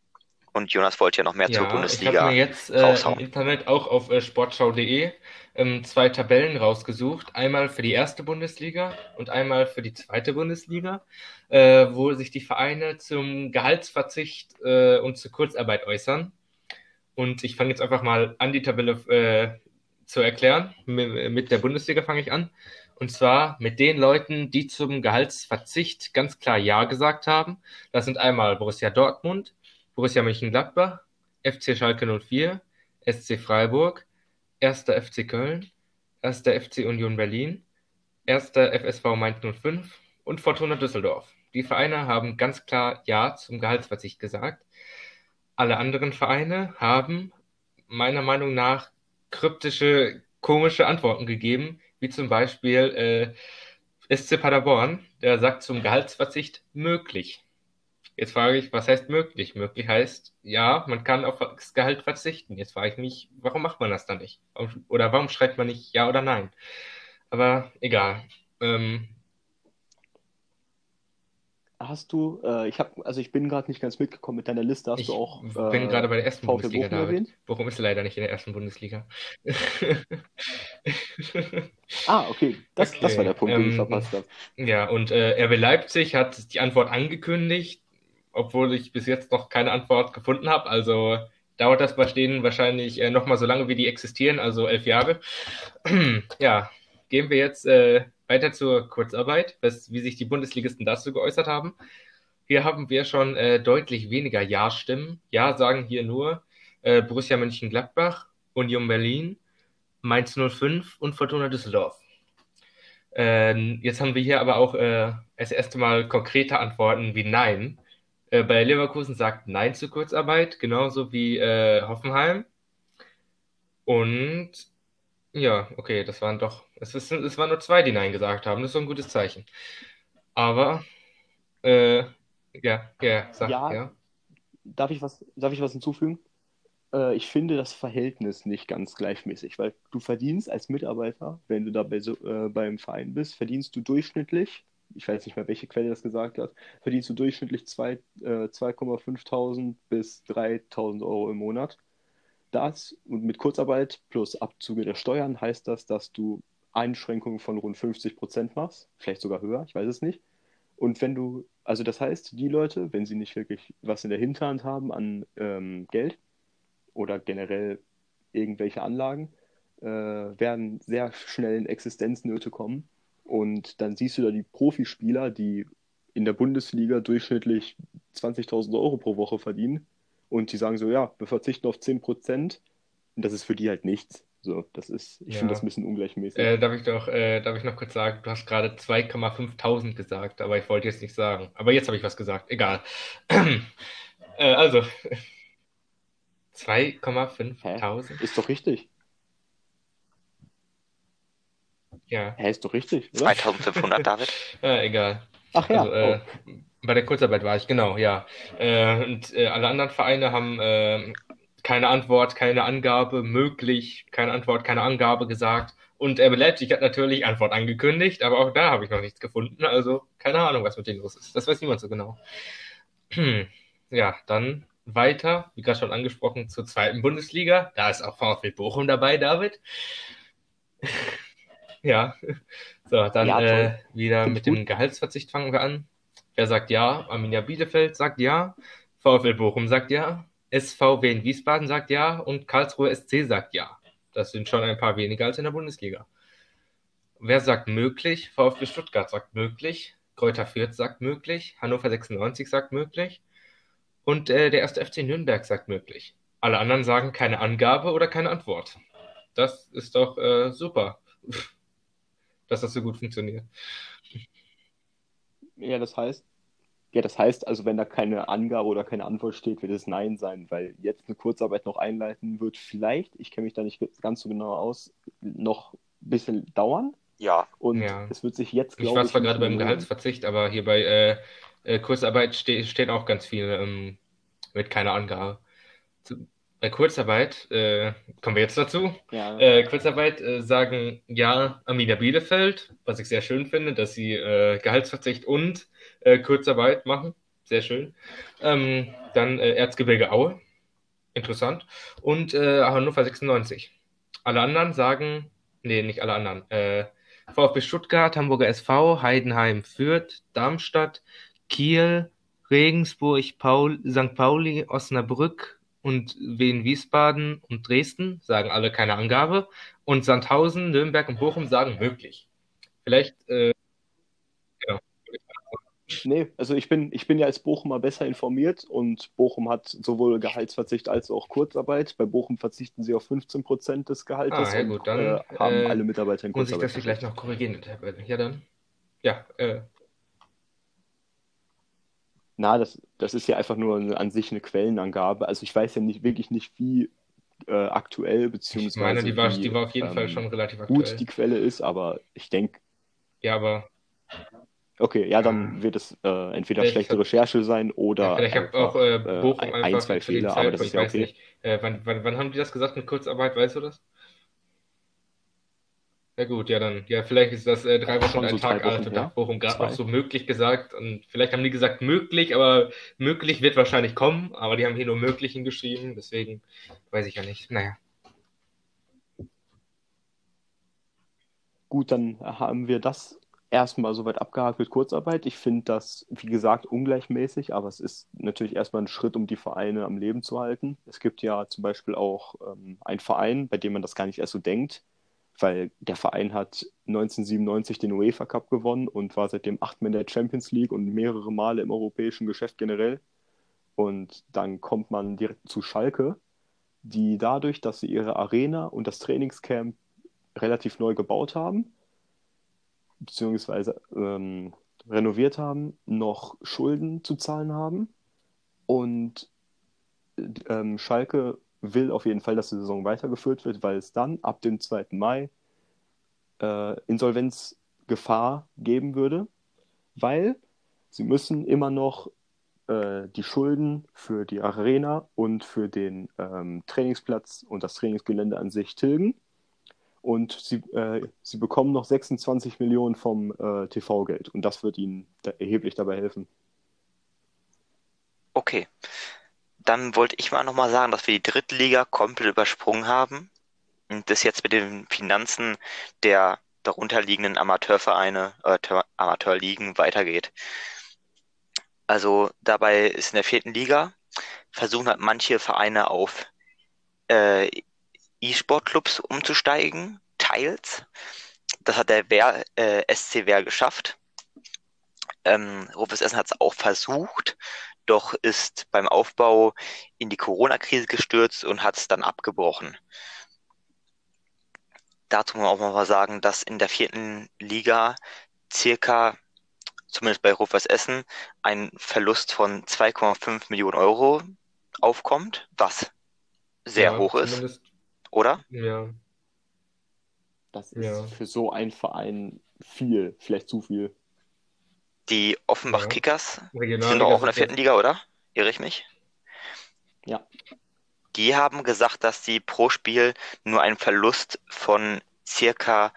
Und Jonas wollte ja noch mehr ja, zur Bundesliga. Ich habe mir jetzt äh, im Internet auch auf äh, sportschau.de ähm, zwei Tabellen rausgesucht. Einmal für die erste Bundesliga und einmal für die zweite Bundesliga, äh, wo sich die Vereine zum Gehaltsverzicht äh, und zur Kurzarbeit äußern. Und ich fange jetzt einfach mal an, die Tabelle äh, zu erklären. Mit der Bundesliga fange ich an. Und zwar mit den Leuten, die zum Gehaltsverzicht ganz klar Ja gesagt haben. Das sind einmal Borussia Dortmund, Borussia Mönchengladbach, FC Schalke 04, SC Freiburg, 1. FC Köln, 1. FC Union Berlin, 1. FSV Mainz 05 und Fortuna Düsseldorf. Die Vereine haben ganz klar Ja zum Gehaltsverzicht gesagt. Alle anderen Vereine haben meiner Meinung nach kryptische, komische Antworten gegeben, wie zum Beispiel äh, SC Paderborn, der sagt zum Gehaltsverzicht möglich. Jetzt frage ich, was heißt möglich? Möglich heißt, ja, man kann auf das Gehalt verzichten. Jetzt frage ich mich, warum macht man das dann nicht? Oder warum schreibt man nicht ja oder nein? Aber egal. Ähm, Hast du, äh, ich habe, also ich bin gerade nicht ganz mitgekommen mit deiner Liste. Hast ich du auch? Ich bin äh, gerade bei der ersten VfL Bundesliga, David. Erwähnt? Warum ist er leider nicht in der ersten Bundesliga? ah, okay. Das, okay. das war der Punkt, den ich ähm, verpasst habe. Ja, und äh, RB Leipzig hat die Antwort angekündigt obwohl ich bis jetzt noch keine Antwort gefunden habe. Also dauert das bei denen wahrscheinlich äh, nochmal so lange, wie die existieren, also elf Jahre. ja, gehen wir jetzt äh, weiter zur Kurzarbeit, was, wie sich die Bundesligisten dazu geäußert haben. Hier haben wir schon äh, deutlich weniger Ja-Stimmen. Ja sagen hier nur äh, Borussia Mönchengladbach, Union Berlin, Mainz 05 und Fortuna Düsseldorf. Äh, jetzt haben wir hier aber auch äh, das erste Mal konkrete Antworten wie Nein. Äh, bei Leverkusen sagt Nein zur Kurzarbeit, genauso wie äh, Hoffenheim. Und ja, okay, das waren doch, es, ist, es waren nur zwei, die Nein gesagt haben. Das ist so ein gutes Zeichen. Aber, äh, ja, ja, sag, Ja, ja. darf ich was, darf ich was hinzufügen? Äh, ich finde das Verhältnis nicht ganz gleichmäßig, weil du verdienst als Mitarbeiter, wenn du da bei so, äh, beim Verein bist, verdienst du durchschnittlich, ich weiß nicht mehr, welche Quelle das gesagt hat, verdienst du durchschnittlich zwei, äh, 2.500 bis 3.000 Euro im Monat. Das und mit Kurzarbeit plus Abzüge der Steuern heißt das, dass du Einschränkungen von rund 50 Prozent machst, vielleicht sogar höher, ich weiß es nicht. Und wenn du, also das heißt, die Leute, wenn sie nicht wirklich was in der Hinterhand haben an ähm, Geld oder generell irgendwelche Anlagen, äh, werden sehr schnell in Existenznöte kommen. Und dann siehst du da die Profispieler, die in der Bundesliga durchschnittlich 20.000 Euro pro Woche verdienen. Und die sagen so, ja, wir verzichten auf 10 Prozent. Und das ist für die halt nichts. So, das ist, ich finde das Ja. ein bisschen ungleichmäßig. Äh, darf ich doch, äh, darf ich noch kurz sagen, du hast gerade 2,500 gesagt, aber ich wollte jetzt nicht sagen. Aber jetzt habe ich was gesagt, egal. Äh, also, Hä? 2,500? Ist doch richtig. Ja, Hä, ist doch richtig, oder? 2500, David. äh, egal. Ach ja, Also, äh, oh. bei der Kurzarbeit war ich, genau, ja. Äh, und äh, alle anderen Vereine haben äh, keine Antwort, keine Angabe, möglich, keine Antwort, keine Angabe gesagt. Und RB Leipzig hat natürlich Antwort angekündigt, aber auch da habe ich noch nichts gefunden. Also keine Ahnung, was mit denen los ist. Das weiß niemand so genau. Ja, dann weiter, wie gerade schon angesprochen, zur zweiten Bundesliga. Da ist auch VfL Bochum dabei, David. Ja, so, dann Ja, äh, wieder mit dem Gehaltsverzicht fangen wir an. Wer sagt ja? Arminia Bielefeld sagt ja. VfL Bochum sagt ja. SVW in Wiesbaden sagt ja. Und Karlsruhe SC sagt ja. Das sind schon ein paar weniger als in der Bundesliga. Wer sagt möglich? VfB Stuttgart sagt möglich. Greuther Fürth sagt möglich. Hannover 96 sagt möglich. Und äh, der erste FC Nürnberg sagt möglich. Alle anderen sagen keine Angabe oder keine Antwort. Das ist doch äh, super, dass das so gut funktioniert. Ja, das heißt, ja, das heißt, also wenn da keine Angabe oder keine Antwort steht, wird es Nein sein, weil jetzt eine Kurzarbeit noch einleiten wird vielleicht, ich kenne mich da nicht ganz so genau aus, noch ein bisschen dauern. Ja, Und Ja. es wird sich jetzt, Ich glaube war ich, zwar nicht gerade beim. Gehaltsverzicht, aber hier bei äh, äh, Kurzarbeit ste stehen auch ganz viele ähm, mit keiner Angabe. Zu, bei Kurzarbeit, äh, kommen wir jetzt dazu. Ja, Äh, Kurzarbeit äh, sagen ja Arminia Bielefeld, was ich sehr schön finde, dass sie äh, Gehaltsverzicht und äh, Kurzarbeit machen. Sehr schön. Ähm, dann äh, Erzgebirge Aue, interessant. Und äh, Hannover 96. Alle anderen sagen, nee, nicht alle anderen. Äh, VfB Stuttgart, Hamburger SV, Heidenheim, Fürth, Darmstadt, Kiel, Regensburg, Paul, St. Pauli, Osnabrück und Wien, Wiesbaden und Dresden sagen alle keine Angabe. Und Sandhausen, Nürnberg und Bochum sagen möglich. Vielleicht, äh, genau. nee, also ich bin, ich bin ja als Bochumer besser informiert und Bochum hat sowohl Gehaltsverzicht als auch Kurzarbeit. Bei Bochum verzichten sie auf 15 Prozent des Gehaltes Ah, ja, und gut, dann, äh, haben äh, alle Mitarbeiter in Muss ich Kurzarbeit. das hier gleich noch korrigieren in der Tabelle? Ja, dann. Ja, äh, Na, das, das ist ja einfach nur eine, an sich eine Quellenangabe. Also ich weiß ja nicht wirklich nicht, wie äh, aktuell ich beziehungsweise meine, die war, wie die war auf jeden Fall ähm, schon relativ gut aktuell. die Quelle ist, aber ich denke, Ja, aber okay, ja, dann wird es äh, entweder schlechte hat- Recherche sein ja, oder vielleicht hat einfach auch äh, äh, Bochum ein, einfach zwei Fehler, aber das ist ich ja okay. nicht, äh, wann, wann, wann haben die das gesagt mit Kurzarbeit, weißt du das? Ja gut, ja dann, ja vielleicht ist das äh, drei Wochen und so ein Tag alt und hat Bochum gerade noch so möglich gesagt und vielleicht haben die gesagt möglich, aber möglich wird wahrscheinlich kommen, aber die haben hier nur möglich hingeschrieben, deswegen weiß ich ja nicht. Naja, Gut, dann haben wir das erstmal soweit abgehakt mit Kurzarbeit. Ich finde das, wie gesagt, ungleichmäßig, aber es ist natürlich erstmal ein Schritt, um die Vereine am Leben zu halten. Es gibt ja zum Beispiel auch ähm, einen Verein, bei dem man das gar nicht erst so denkt, weil der Verein hat 1997 den UEFA Cup gewonnen und war seitdem achtmal in der Champions League und mehrere Male im europäischen Geschäft generell. Und dann kommt man direkt zu Schalke, die dadurch, dass sie ihre Arena und das Trainingscamp relativ neu gebaut haben, beziehungsweise ähm, renoviert haben, noch Schulden zu zahlen haben. Und ähm, Schalke will auf jeden Fall, dass die Saison weitergeführt wird, weil es dann ab dem 2. Mai äh, Insolvenzgefahr geben würde, weil sie müssen immer noch äh, die Schulden für die Arena und für den ähm, Trainingsplatz und das Trainingsgelände an sich tilgen. Und sie, äh, sie bekommen noch 26 Millionen vom äh, TV-Geld und das wird ihnen da erheblich dabei helfen. Okay. Dann wollte ich mal nochmal sagen, dass wir die Drittliga komplett übersprungen haben und das jetzt mit den Finanzen der darunterliegenden Amateurvereine, äh, Amateurligen weitergeht. Also dabei ist in der vierten Liga versuchen halt manche Vereine auf äh, E-Sport-Clubs umzusteigen, teils. Das hat der Wehr, äh, SC Wehr geschafft. Ähm, Rufus Essen hat es auch versucht, doch ist beim Aufbau in die Corona-Krise gestürzt und hat es dann abgebrochen. Dazu muss man auch mal sagen, dass in der vierten Liga circa, zumindest bei Rufus Essen, ein Verlust von 2,5 Millionen Euro aufkommt, was sehr ja, hoch ist. Oder? Ja. Das ist ja. für so einen Verein viel, vielleicht zu viel. Die Offenbach ja. Kickers die sind doch auch in der vierten Liga, oder? Irre ich mich? Ja. Die haben gesagt, dass sie pro Spiel nur einen Verlust von circa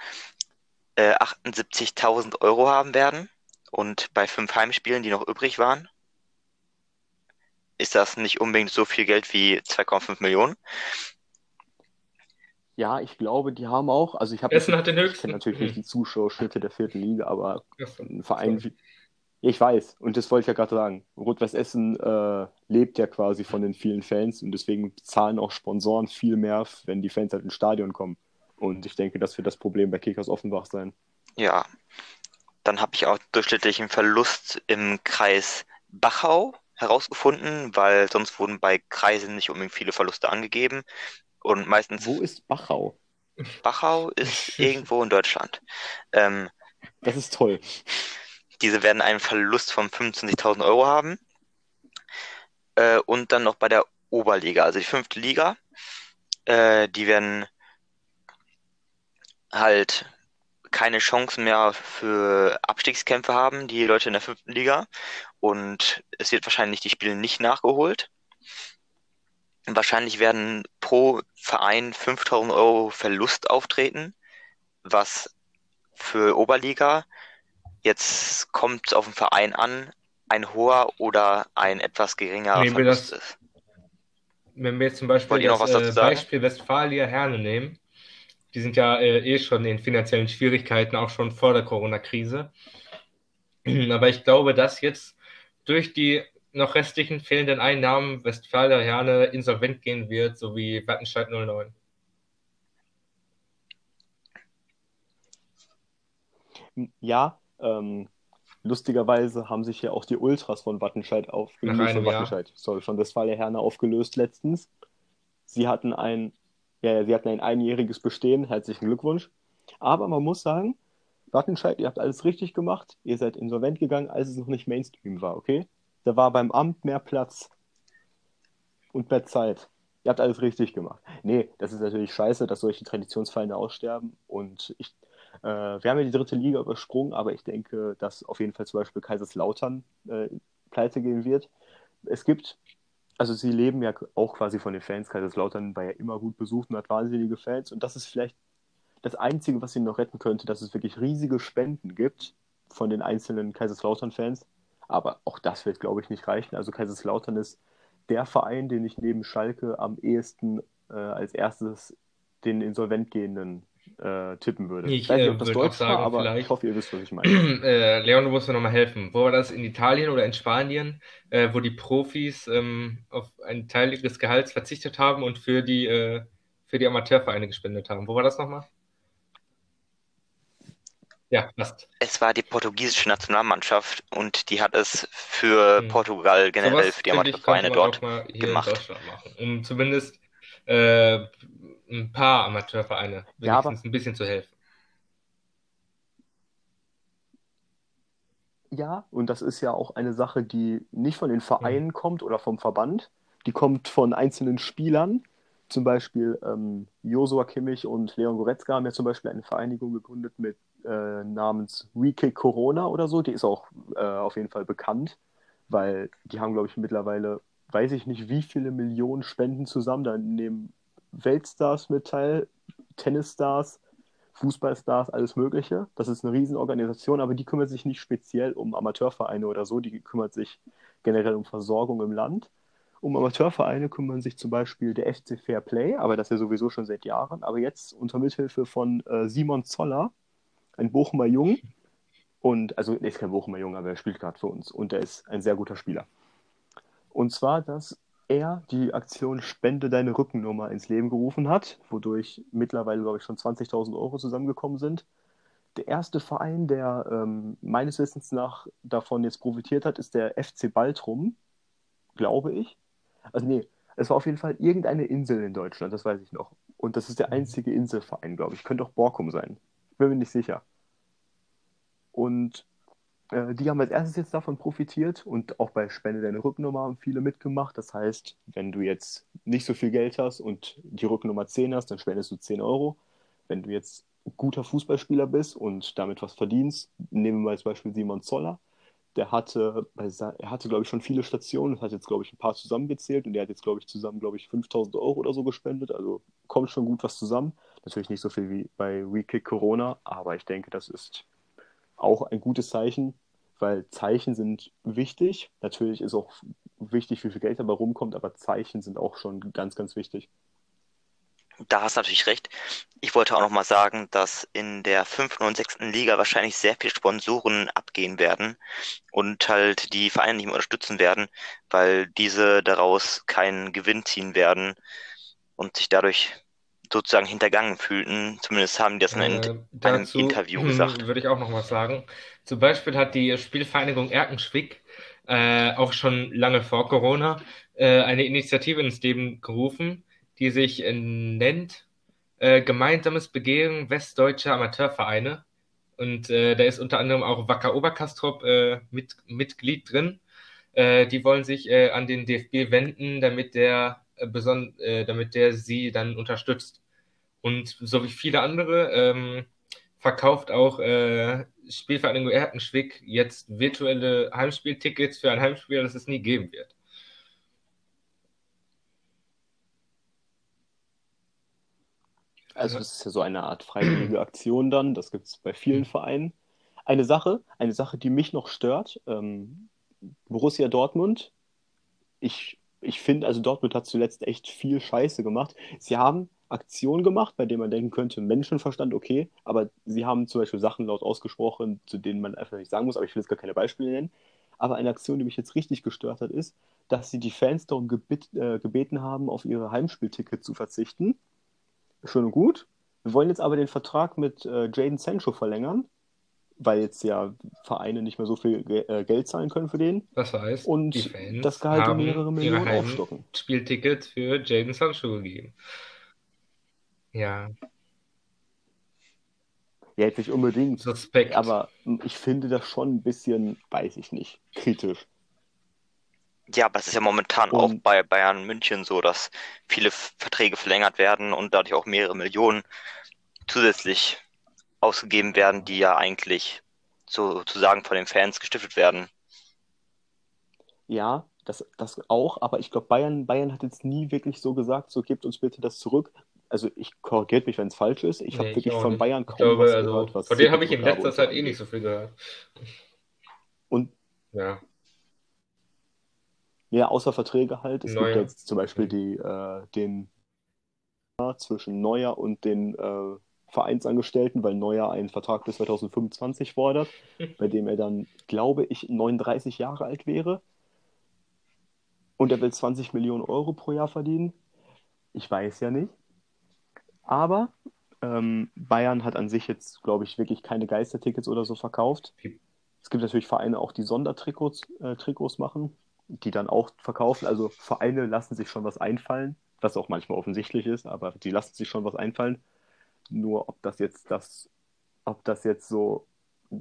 äh, 78.000 Euro haben werden. Und bei fünf Heimspielen, die noch übrig waren, ist das nicht unbedingt so viel Geld wie 2,5 Millionen. Ja, ich glaube, die haben auch, also ich habe Essen hat den höchsten. Ich kenne natürlich nicht die Zuschauerschnitte der vierten Liga, aber ein Verein wie, ich weiß, und das wollte ich ja gerade sagen. Rot-Weiß Essen äh, lebt ja quasi von den vielen Fans und deswegen zahlen auch Sponsoren viel mehr, wenn die Fans halt ins Stadion kommen. Und ich denke, das wird das Problem bei Kickers Offenbach sein. Ja, dann habe ich auch durchschnittlichen Verlust im Kreis Bachau herausgefunden, weil sonst wurden bei Kreisen nicht unbedingt viele Verluste angegeben. Und meistens. Wo ist Bachau? Bachau ist irgendwo in Deutschland. Ähm, das ist toll. Diese werden einen Verlust von 25.000 Euro haben. Äh, und dann noch bei der Oberliga, also die fünfte Liga. Äh, die werden halt keine Chancen mehr für Abstiegskämpfe haben, die Leute in der fünften Liga. Und es wird wahrscheinlich die Spiele nicht nachgeholt. Wahrscheinlich werden pro Verein 5000 Euro Verlust auftreten, was für Oberliga jetzt kommt auf den Verein an, ein hoher oder ein etwas geringerer Nehmen Verlust das, ist. Wenn wir jetzt zum Beispiel das äh, Beispiel Westfalia Herne nehmen, die sind ja äh, eh schon in finanziellen Schwierigkeiten, auch schon vor der Corona-Krise. Aber ich glaube, dass jetzt durch die noch restlichen fehlenden Einnahmen Westfalia Herne insolvent gehen wird, sowie Wattenscheid 09. Ja, ähm, lustigerweise haben sich ja auch die Ultras von Wattenscheid aufgelöst. Nach einem Wattenscheid, sorry, von Westfalia Herne aufgelöst letztens. Sie hatten ein, ja, sie hatten ein einjähriges Bestehen. Herzlichen Glückwunsch. Aber man muss sagen, Wattenscheid, ihr habt alles richtig gemacht. Ihr seid insolvent gegangen, als es noch nicht Mainstream war, okay? Da war beim Amt mehr Platz und mehr Zeit. Ihr habt alles richtig gemacht. Nee, das ist natürlich scheiße, dass solche Traditionsvereine aussterben. Und ich, äh, wir haben ja die dritte Liga übersprungen, aber ich denke, dass auf jeden Fall zum Beispiel Kaiserslautern äh, pleite gehen wird. Es gibt, also sie leben ja auch quasi von den Fans. Kaiserslautern war ja immer gut besucht und hat wahnsinnige Fans. Und das ist vielleicht das Einzige, was sie noch retten könnte, dass es wirklich riesige Spenden gibt von den einzelnen Kaiserslautern-Fans. Aber auch das wird, glaube ich, nicht reichen. Also Kaiserslautern ist der Verein, den ich neben Schalke am ehesten äh, als erstes den insolvent gehenden äh, tippen würde. Ich, ich weiß nicht, ob das Deutsch sagen, war, aber vielleicht. ich hoffe, ihr wisst, was ich meine. Äh, Leon, du musst mir nochmal helfen. Wo war das? In Italien oder in Spanien, äh, wo die Profis ähm, auf einen Teil ihres Gehalts verzichtet haben und für die, äh, für die Amateurvereine gespendet haben? Wo war das nochmal? Ja, passt. Es war die portugiesische Nationalmannschaft und die hat es für hm. Portugal generell, so für die Amateurvereine dort gemacht. um zumindest äh, ein paar Amateurvereine wenigstens ja, ein bisschen zu helfen. Ja, und das ist ja auch eine Sache, die nicht von den Vereinen kommt oder vom Verband. Die kommt von einzelnen Spielern. Zum Beispiel ähm, Josua Kimmich und Leon Goretzka haben ja zum Beispiel eine Vereinigung gegründet mit äh, namens WeKick Corona oder so. Die ist auch äh, auf jeden Fall bekannt, weil die haben, glaube ich, mittlerweile, weiß ich nicht, wie viele Millionen Spenden zusammen. Da nehmen Weltstars mit teil, Tennisstars, Fußballstars, alles Mögliche. Das ist eine Riesenorganisation, aber die kümmert sich nicht speziell um Amateurvereine oder so, die kümmert sich generell um Versorgung im Land. Um Amateurvereine kümmern sich zum Beispiel der FC Fair Play, aber das ja sowieso schon seit Jahren. Aber jetzt unter Mithilfe von äh, Simon Zoller, ein Bochumer Jung. Und, also, er ist kein Bochumer Jung, aber er spielt gerade für uns. Und er ist ein sehr guter Spieler. Und zwar, dass er die Aktion Spende deine Rückennummer ins Leben gerufen hat, wodurch mittlerweile, glaube ich, schon 20.000 Euro zusammengekommen sind. Der erste Verein, der ähm, meines Wissens nach davon jetzt profitiert hat, ist der FC Baltrum, glaube ich. Also nee, es war auf jeden Fall irgendeine Insel in Deutschland, das weiß ich noch. Und das ist der einzige Inselverein, glaube ich. Könnte auch Borkum sein. Bin mir nicht sicher. Und äh, die haben als erstes jetzt davon profitiert und auch bei Spende deine Rücknummer haben viele mitgemacht. Das heißt, wenn du jetzt nicht so viel Geld hast und die Rücknummer 10 hast, dann spendest du 10 Euro. Wenn du jetzt guter Fußballspieler bist und damit was verdienst, nehmen wir als Beispiel Simon Zoller. Der hatte, er hatte, glaube ich, schon viele Stationen, hat jetzt, glaube ich, ein paar zusammengezählt und der hat jetzt, glaube ich, zusammen, glaube ich, 5000 Euro oder so gespendet. Also kommt schon gut was zusammen. Natürlich nicht so viel wie bei WeKick Corona, aber ich denke, das ist auch ein gutes Zeichen, weil Zeichen sind wichtig. Natürlich ist auch wichtig, wie viel Geld dabei rumkommt, aber Zeichen sind auch schon ganz, ganz wichtig. Da hast du natürlich recht. Ich wollte auch noch mal sagen, dass in der fünften und sechsten Liga wahrscheinlich sehr viele Sponsoren abgehen werden und halt die Vereine nicht mehr unterstützen werden, weil diese daraus keinen Gewinn ziehen werden und sich dadurch sozusagen hintergangen fühlten. Zumindest haben die das in einem, äh, dazu, Interview hm, gesagt. Würde ich auch nochmal sagen. Zum Beispiel hat die Spielvereinigung Erkenschwick äh, auch schon lange vor Corona äh, eine Initiative ins Leben gerufen, die sich äh, nennt äh, Gemeinsames Begehren Westdeutscher Amateurvereine. Und da ist unter anderem auch Wacker Oberkastrop mit, Mitglied drin. die wollen sich an den DFB wenden, damit der beson damit der sie dann unterstützt. Und so wie viele andere ähm, verkauft auch äh, Spielvereinigung Erkenschwick jetzt virtuelle Heimspieltickets für ein Heimspiel, das es nie geben wird. Also das ist ja so eine Art freiwillige Aktion dann, das gibt es bei vielen Vereinen. Eine Sache, eine Sache, die mich noch stört, ähm, Borussia Dortmund, ich, ich finde, also Dortmund hat zuletzt echt viel Scheiße gemacht. Sie haben Aktion gemacht, bei denen man denken könnte, Menschenverstand, okay, aber sie haben zum Beispiel Sachen laut ausgesprochen, zu denen man einfach nicht sagen muss, aber ich will jetzt gar keine Beispiele nennen. Aber eine Aktion, die mich jetzt richtig gestört hat, ist, dass sie die Fans darum gebet, äh, gebeten haben, auf ihre Heimspieltickets zu verzichten. Schön und gut. Wir wollen jetzt aber den Vertrag mit äh, Jaden Sancho verlängern, weil jetzt ja Vereine nicht mehr so viel Ge äh, Geld zahlen können für den. Das heißt, und die Fans das Gehalt um mehrere Millionen aufstocken. Spieltickets für Jaden Sancho gegeben. Ja. Ja, jetzt nicht unbedingt. Suspekt. Aber ich finde das schon ein bisschen, weiß ich nicht, kritisch. Ja, aber es ist ja momentan und, auch bei Bayern München so, dass viele Verträge verlängert werden und dadurch auch mehrere Millionen zusätzlich ausgegeben werden, die ja eigentlich sozusagen von den Fans gestiftet werden. Ja, das, das auch, aber ich glaube, Bayern, Bayern hat jetzt nie wirklich so gesagt, so gebt uns bitte das zurück, also ich korrigiert mich, wenn es falsch ist. Ich nee, habe wirklich von nicht. Bayern kaum glaube, was also, gehört. Was von denen habe ich in letzter Zeit eh nicht so viel gehört. Und ja. Ja, außer Verträge halt. Es Neuer. gibt jetzt zum Beispiel die, äh, den zwischen Neuer und den äh, Vereinsangestellten, weil Neuer einen Vertrag bis 2025 fordert, bei dem er dann, glaube ich, 39 Jahre alt wäre. Und er will 20 Millionen Euro pro Jahr verdienen. Ich weiß ja nicht. Aber ähm, Bayern hat an sich jetzt, glaube ich, wirklich keine Geistertickets oder so verkauft. Es gibt natürlich Vereine auch, die Sondertrikots äh, Trikots machen, die dann auch verkaufen. Also Vereine lassen sich schon was einfallen, was auch manchmal offensichtlich ist, aber die lassen sich schon was einfallen. Nur ob das jetzt das, ob das jetzt so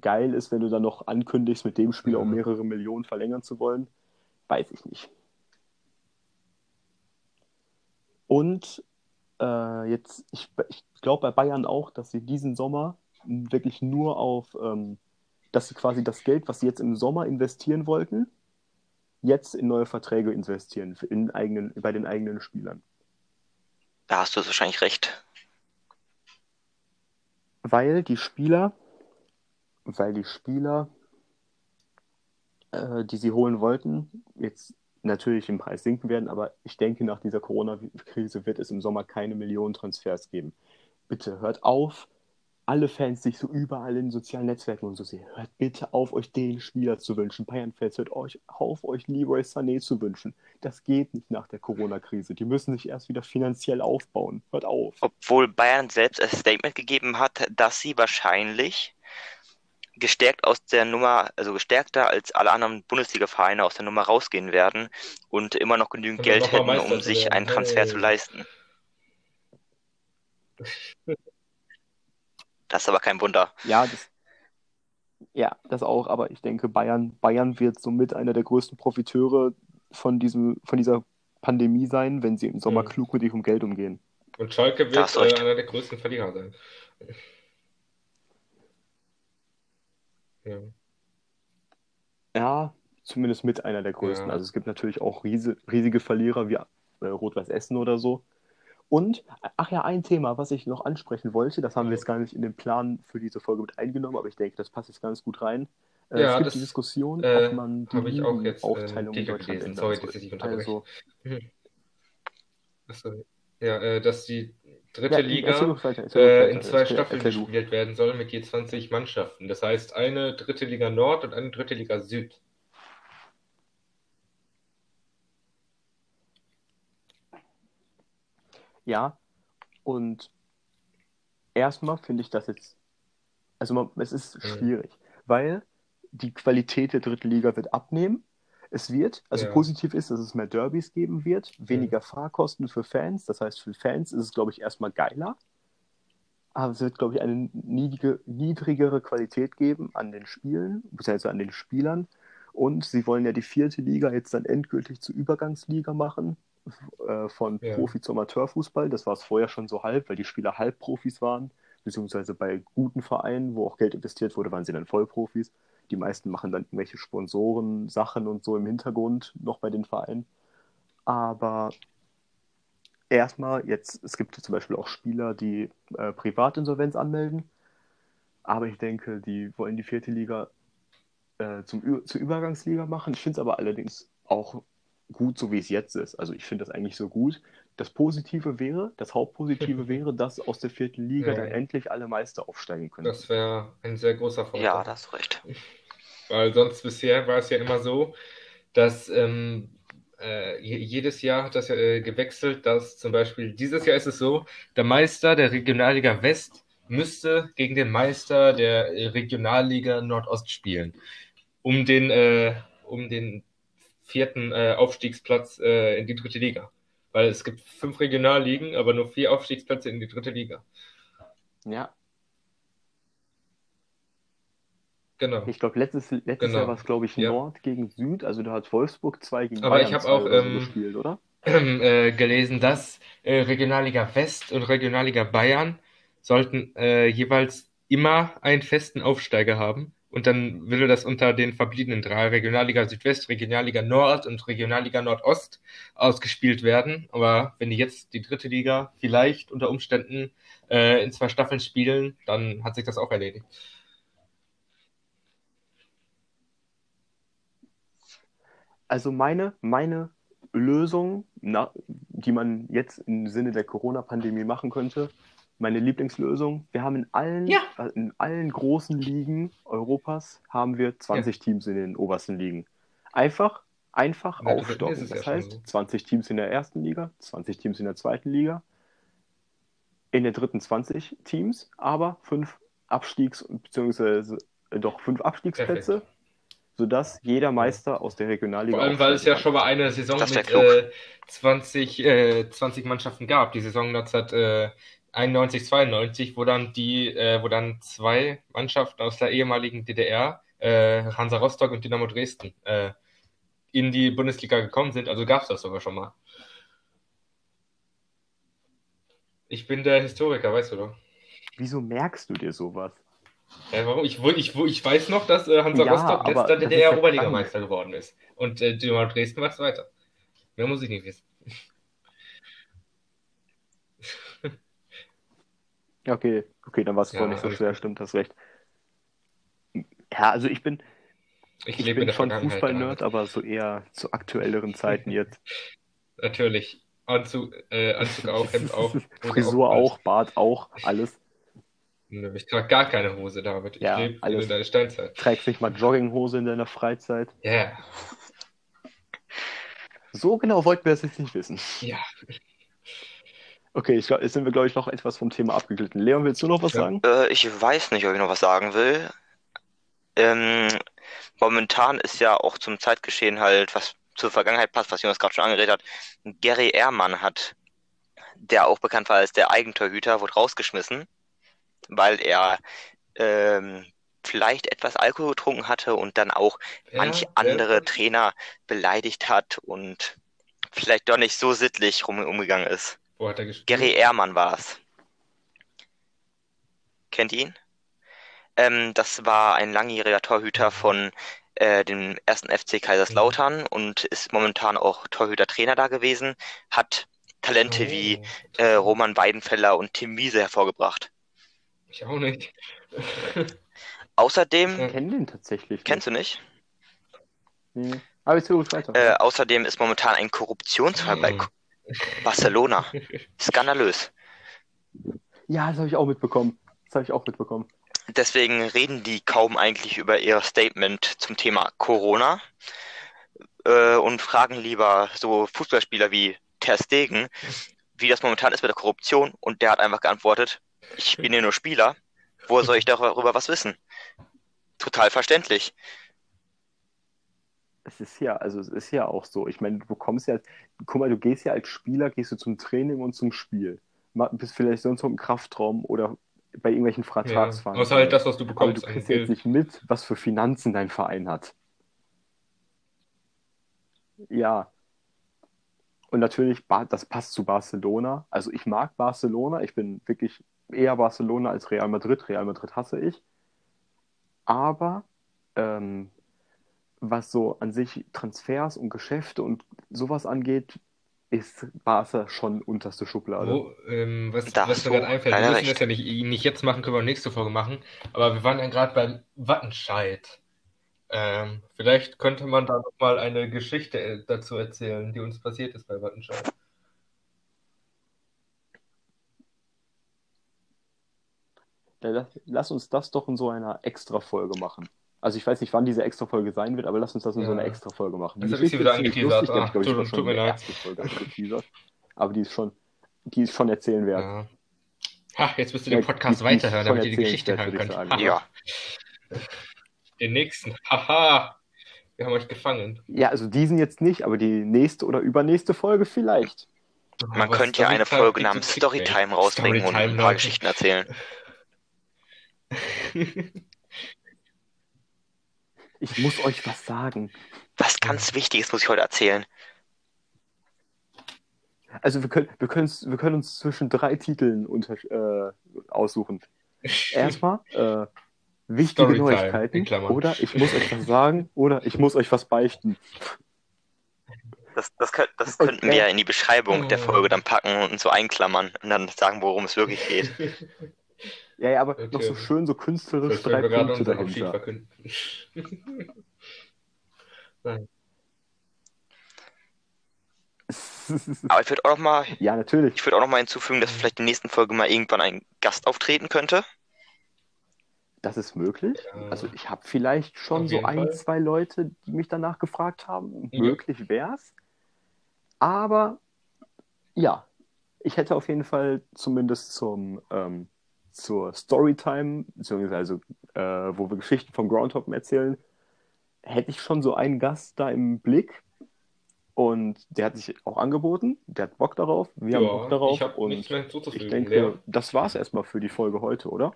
geil ist, wenn du dann noch ankündigst, mit dem Spieler um mehrere Millionen verlängern zu wollen, weiß ich nicht. Und äh, jetzt, ich, ich glaube bei Bayern auch, dass sie diesen Sommer wirklich nur auf, ähm, dass sie quasi das Geld, was sie jetzt im Sommer investieren wollten, jetzt in neue Verträge investieren, für- in eigenen, bei den eigenen Spielern. Da hast du wahrscheinlich recht. Weil die Spieler, weil die Spieler, äh, die sie holen wollten, jetzt natürlich im Preis sinken werden, aber ich denke, nach dieser Corona-Krise wird es im Sommer keine Millionen Transfers geben. Bitte hört auf, alle Fans sich so überall in sozialen Netzwerken und so sehen. Hört bitte auf, euch den Spieler zu wünschen. Bayern-Fans, hört euch auf, euch Leroy Sané zu wünschen. Das geht nicht nach der Corona-Krise. Die müssen sich erst wieder finanziell aufbauen. Hört auf. Obwohl Bayern selbst ein Statement gegeben hat, dass sie wahrscheinlich gestärkt aus der Nummer, also gestärkter als alle anderen Bundesliga-Vereine aus der Nummer rausgehen werden und immer noch genügend Und Geld hätten, um sich einen Transfer Hey. zu leisten. Das ist aber kein Wunder. Ja, das, ja, das auch, aber ich denke, Bayern, Bayern wird somit einer der größten Profiteure von diesem, von dieser Pandemie sein, wenn sie im Sommer Mhm. klug mit ihrem Geld umgehen. Und Schalke wird äh, einer der größten Verlierer sein. Ja. Ja, zumindest mit einer der größten. Ja. Also es gibt natürlich auch riese, riesige Verlierer wie äh, Rot-Weiß Essen oder so. Und, ach ja, ein Thema, was ich noch ansprechen wollte, das haben wir jetzt gar nicht in den Plan für diese Folge mit eingenommen, aber ich denke, das passt jetzt ganz gut rein. Äh, Ja, es gibt das, die Diskussion, äh, ob man die ich auch jetzt äh, Aufteilung in Kicker Deutschland gelesen. Sorry, soll. dass ich unterbreche. Also. Achso. Ja, äh, dass die dritte ja, Liga weiter, erzähl äh, in zwei Staffeln gespielt werden soll mit je 20 Mannschaften. Das heißt eine dritte Liga Nord und eine dritte Liga Süd. Ja, und erstmal finde ich das jetzt, also man, es ist Mhm. schwierig, weil die Qualität der dritten Liga wird abnehmen. Es wird, also Ja. positiv ist, dass es mehr Derbys geben wird, weniger Fahrkosten für Fans. Das heißt, für Fans ist es, glaube ich, erstmal geiler. Aber es wird, glaube ich, eine niedrige, niedrigere Qualität geben an den Spielen, beziehungsweise an den Spielern. Und sie wollen ja die vierte Liga jetzt dann endgültig zur Übergangsliga machen, äh, von Ja. Profi zum Amateurfußball. Das war es vorher schon so halb, weil die Spieler Halbprofis waren, beziehungsweise bei guten Vereinen, wo auch Geld investiert wurde, waren sie dann Vollprofis. Die meisten machen dann irgendwelche Sponsoren, Sachen und so im Hintergrund noch bei den Vereinen. Aber erstmal jetzt, es gibt zum Beispiel auch Spieler, die äh, Privatinsolvenz anmelden. Aber ich denke, die wollen die vierte Liga äh, zum, zur Übergangsliga machen. Ich finde es aber allerdings auch gut, so wie es jetzt ist. Also ich finde das eigentlich so gut. Das Positive wäre, das Hauptpositive wäre, dass aus der vierten Liga Ja. dann endlich alle Meister aufsteigen können. Das wäre ein sehr großer Vorteil. Ja, da hast du recht. Weil sonst bisher war es ja immer so, dass ähm, äh, je- jedes Jahr hat das ja äh, gewechselt, dass zum Beispiel dieses Jahr ist es so, der Meister der Regionalliga West müsste gegen den Meister der äh, Regionalliga Nordost spielen, um den, äh, um den vierten äh, Aufstiegsplatz äh, in die dritte Liga. Weil es gibt fünf Regionalligen, aber nur vier Aufstiegsplätze in die dritte Liga. Ja, Genau. ich glaube, letztes, letztes Genau. Jahr war es, glaube ich, Ja. Nord gegen Süd. Also da hat Wolfsburg 2 gegen Aber ich Bayern hab 2 auch, ähm, gespielt, oder? äh, gelesen, dass äh, Regionalliga West und Regionalliga Bayern sollten äh, jeweils immer einen festen Aufsteiger haben. Und dann würde das unter den verbliebenen drei, Regionalliga Südwest, Regionalliga Nord und Regionalliga Nordost, ausgespielt werden. Aber wenn die jetzt die dritte Liga vielleicht unter Umständen äh, in zwei Staffeln spielen, dann hat sich das auch erledigt. Also meine, meine Lösung, na, die man jetzt im Sinne der Corona-Pandemie machen könnte, meine Lieblingslösung, wir haben in allen, Ja. äh, in allen großen Ligen Europas haben wir 20 Teams in den obersten Ligen. Einfach, einfach dritten aufstocken. Das ja heißt, so. 20 Teams in der ersten Liga, 20 Teams in der zweiten Liga, in der dritten 20 Teams, aber fünf Abstiegs- beziehungsweise äh, doch fünf Abstiegsplätze, sodass jeder Meister aus der Regionalliga Vor allem, weil es ja schon mal eine Saison mit äh, 20, äh, 20 Mannschaften gab. Die Saison 19, äh, 91, 92, wo dann die, äh, wo dann zwei Mannschaften aus der ehemaligen DDR, äh, Hansa Rostock und Dynamo Dresden, äh, in die Bundesliga gekommen sind. Also gab es das sogar schon mal. Ich bin der Historiker, weißt du doch. Wieso merkst du dir sowas? Ja, warum? Ich, ich, ich weiß noch, dass äh, Hansa Ja, Rostock letzter das ist DDR ja Oberligameister geworden ist. Und äh, Dynamo Dresden war Zweiter. Mehr muss ich nicht wissen. Okay, okay, dann war es Ja, nicht so schwer, stimmt, hast recht. Ja, also ich bin, Ich, ich bin schon. Fußball-Nerd, aber so eher zu aktuelleren Zeiten jetzt. Natürlich. Anzug, äh, Anzug auch, Hemd auch. Frisur auch, Bart auch, alles. Ich trage gar keine Hose, David. Ich Ja, lebe alles. in der Steinzeit. Trägst nicht mal Jogginghose in deiner Freizeit. Ja, So genau wollten wir es jetzt nicht wissen. ja. Okay, ich jetzt sind wir, glaube ich, noch etwas vom Thema abgeglitten. Leon, willst du noch was Ja. sagen? Äh, ich weiß nicht, ob ich noch was sagen will. Ähm, momentan ist ja auch zum Zeitgeschehen halt, was zur Vergangenheit passt, was Jonas gerade schon angeredet hat. Gary Ehrmann hat, der auch bekannt war als der Eigentorhüter, wurde rausgeschmissen, weil er ähm, vielleicht etwas Alkohol getrunken hatte und dann auch manche Ja, andere ja. Trainer beleidigt hat und vielleicht doch nicht so sittlich rum, umgegangen ist. Wo hat er gespielt? Gary Ehrmann war es. Kennt ihr ihn? Ähm, das war ein langjähriger Torhüter von äh, dem ersten FC Kaiserslautern und ist momentan auch Torhüter-Trainer da gewesen. Hat Talente wie Oh, äh, Roman Weidenfeller und Tim Wiese hervorgebracht. Ich auch nicht. Außerdem. Ich kenne den tatsächlich. kennst du nicht? nicht. Nee. Aber gut weiter. Äh, außerdem ist momentan ein Korruptionsfall bei Hm. Barcelona. Skandalös. Ja, das habe ich auch mitbekommen. Das habe ich auch mitbekommen. Deswegen reden die kaum eigentlich über ihr Statement zum Thema Corona äh, und fragen lieber so Fußballspieler wie Ter Stegen, wie das momentan ist mit der Korruption. Und der hat einfach geantwortet, ich bin ja nur Spieler, woher soll ich darüber was wissen? Total verständlich. Es ist ja, also es ist ja auch so. Ich meine, du bekommst ja, guck mal, du gehst ja als Spieler, gehst du zum Training und zum Spiel. Bist vielleicht sonst noch im Kraftraum oder bei irgendwelchen Ja. Vertragsverhandlungen. Außer halt das, was du Aber du bekommst. kriegst jetzt nicht mit, was für Finanzen dein Verein hat. Ja. Und natürlich, das passt zu Barcelona. Also ich mag Barcelona. Ich bin wirklich eher Barcelona als Real Madrid. Real Madrid hasse ich. Aber ähm, was so an sich Transfers und Geschäfte und sowas angeht, ist Barca schon unterste Schublade. Wo, ähm, was, Da was mir gerade einfällt, wir müssen recht. das ja nicht, nicht jetzt machen, können wir nächste Folge machen, aber wir waren ja gerade beim Wattenscheid. Ähm, vielleicht könnte man da noch mal eine Geschichte äh, dazu erzählen, die uns passiert ist bei Wattenscheid. Ja, lass, lass uns das doch in so einer Extra-Folge machen. Also ich weiß nicht, wann diese Extra-Folge sein wird, aber lass uns das in so einer Ja. Extra-Folge machen. Jetzt Die hab ich sie Geschichte wieder angeteasert. Ah, glaub ich, tut- tut mir leid. Aber die ist schon, die ist schon erzählen wert. Ja. Ha, jetzt müsst ihr Ja, den Podcast die- weiterhören, damit ihr die Geschichte hören könnt. Haha. Ja. Den nächsten. Haha. Wir haben euch gefangen. Ja, also diesen jetzt nicht, aber die nächste oder übernächste Folge vielleicht. Man könnte ja eine Folge namens Storytime rausbringen und Storytime, ein paar. Geschichten erzählen. Ich muss euch was sagen. Was ganz Wichtiges muss ich heute erzählen. Also wir können, wir können, wir können uns zwischen drei Titeln unter, äh, aussuchen. Erstmal äh, wichtige Storytime, Neuigkeiten oder ich muss euch was sagen oder ich muss euch was beichten. Das, das, könnt, das Und, könnten wir ja in die Beschreibung der. Folge dann packen und so einklammern und dann sagen, worum es wirklich geht. Ja, ja, aber Okay. noch so schön so künstlerisch drei Punkte dahinter. Nein. Aber ich würde auch noch mal, ja, natürlich. ich würde auch noch mal hinzufügen, dass vielleicht in der nächsten Folge mal irgendwann ein Gast auftreten könnte. Das ist möglich. Ja. Also ich habe vielleicht schon so ein, Fall. zwei Leute, die mich danach gefragt haben. Ja. Möglich wär's. Aber ja, ich hätte auf jeden Fall zumindest zum ähm, zur Storytime, beziehungsweise äh, wo wir Geschichten vom Groundhop erzählen, hätte ich schon so einen Gast da im Blick. Und der hat sich auch angeboten, der hat Bock darauf, wir haben Bock Ja, darauf ich habe und nichts mehr ich denke, Lea? das war's erstmal für die Folge heute, oder?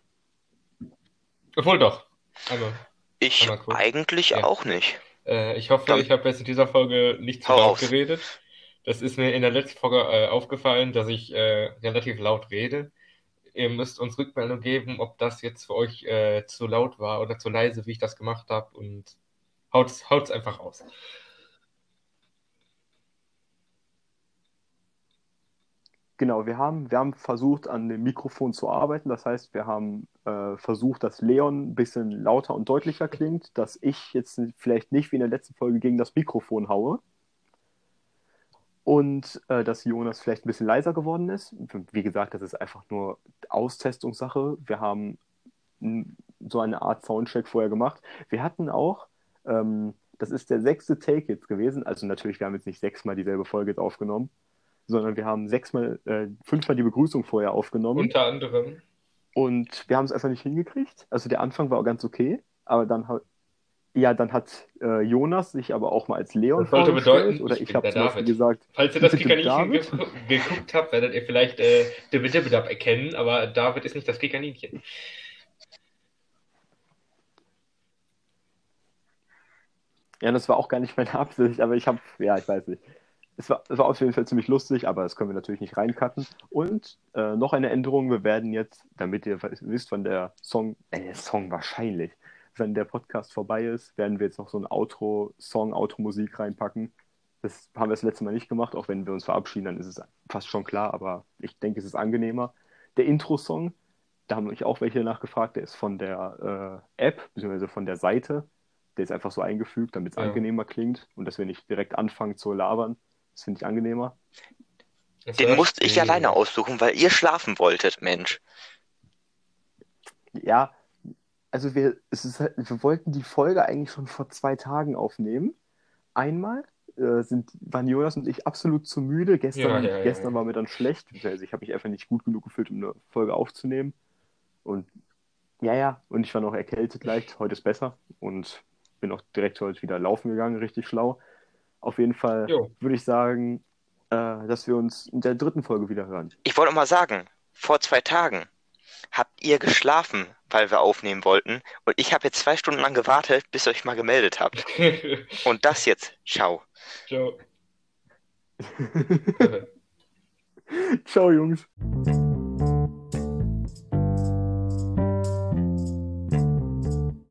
Obwohl doch. Einmal. Ich Einmal kurz. eigentlich Ja. auch nicht. Äh, ich hoffe, Dann- ich habe jetzt in dieser Folge nicht zu laut geredet. Das ist mir in der letzten Folge äh, aufgefallen, dass ich äh, relativ laut rede. Ihr müsst uns Rückmeldung geben, ob das jetzt für euch äh, zu laut war oder zu leise, wie ich das gemacht habe. Und haut's, haut's einfach raus. Genau, wir haben, wir haben versucht, an dem Mikrofon zu arbeiten. Das heißt, wir haben äh, versucht, dass Leon ein bisschen lauter und deutlicher klingt, dass ich jetzt vielleicht nicht wie in der letzten Folge gegen das Mikrofon haue. Und äh, dass Jonas vielleicht ein bisschen leiser geworden ist. Wie gesagt, das ist einfach nur Austestungssache. Wir haben so eine Art Soundcheck vorher gemacht. Wir hatten auch, ähm, das ist der sechste Take jetzt gewesen. Also natürlich, wir haben jetzt nicht sechsmal dieselbe Folge jetzt aufgenommen sondern wir haben sechsmal, äh, fünfmal die Begrüßung vorher aufgenommen Unter anderem. und wir haben es einfach nicht hingekriegt. Also der Anfang war auch ganz okay, aber dann ja, dann hat äh, Jonas sich aber auch mal als Leon Das sollte bedeuten, oder ich ich habe zum Beispiel gesagt, Falls ihr das Kikaninchen ge geguckt habt, werdet ihr vielleicht äh, Dibbidibidab erkennen, aber David ist nicht das Kikaninchen. ja, das war auch gar nicht meine Absicht, aber ich habe, ja, ich weiß nicht. Es war, es war auf jeden Fall ziemlich lustig, aber das können wir natürlich nicht reincutten. Und äh, noch eine Änderung, wir werden jetzt, damit ihr wisst, wann der Song, äh, der Song wahrscheinlich, wenn der Podcast vorbei ist, werden wir jetzt noch so ein Outro-Song, Outro-Musik reinpacken. Das haben wir das letzte Mal nicht gemacht, auch wenn wir uns verabschieden, dann ist es fast schon klar, aber ich denke, es ist angenehmer. Der Intro-Song, da haben mich auch welche nachgefragt, der ist von der äh, App, beziehungsweise von der Seite. Der ist einfach so eingefügt, damit es Ja. angenehmer klingt und dass wir nicht direkt anfangen zu labern. Das finde ich angenehmer. Das Den musste ich alleine aussuchen, weil ihr schlafen wolltet, Mensch. Ja, also wir, es ist halt, wir wollten die Folge eigentlich schon vor zwei Tagen aufnehmen. Einmal äh, sind, waren Jonas und ich absolut zu müde. Gestern, Ja, ja, ja, gestern ja. war mir dann schlecht. Also ich habe mich einfach nicht gut genug gefühlt, um eine Folge aufzunehmen. Und ja, ja, und ich war noch erkältet leicht. Heute ist besser und bin auch direkt heute wieder laufen gegangen, richtig schlau. Auf jeden Fall würde ich sagen, äh, dass wir uns in der dritten Folge wieder hören. Ich wollte mal sagen, vor zwei Tagen habt ihr geschlafen, weil wir aufnehmen wollten. Und ich habe jetzt zwei Stunden lang gewartet, bis ihr euch mal gemeldet habt. Und das jetzt, ciao. Ciao. Ciao, Jungs.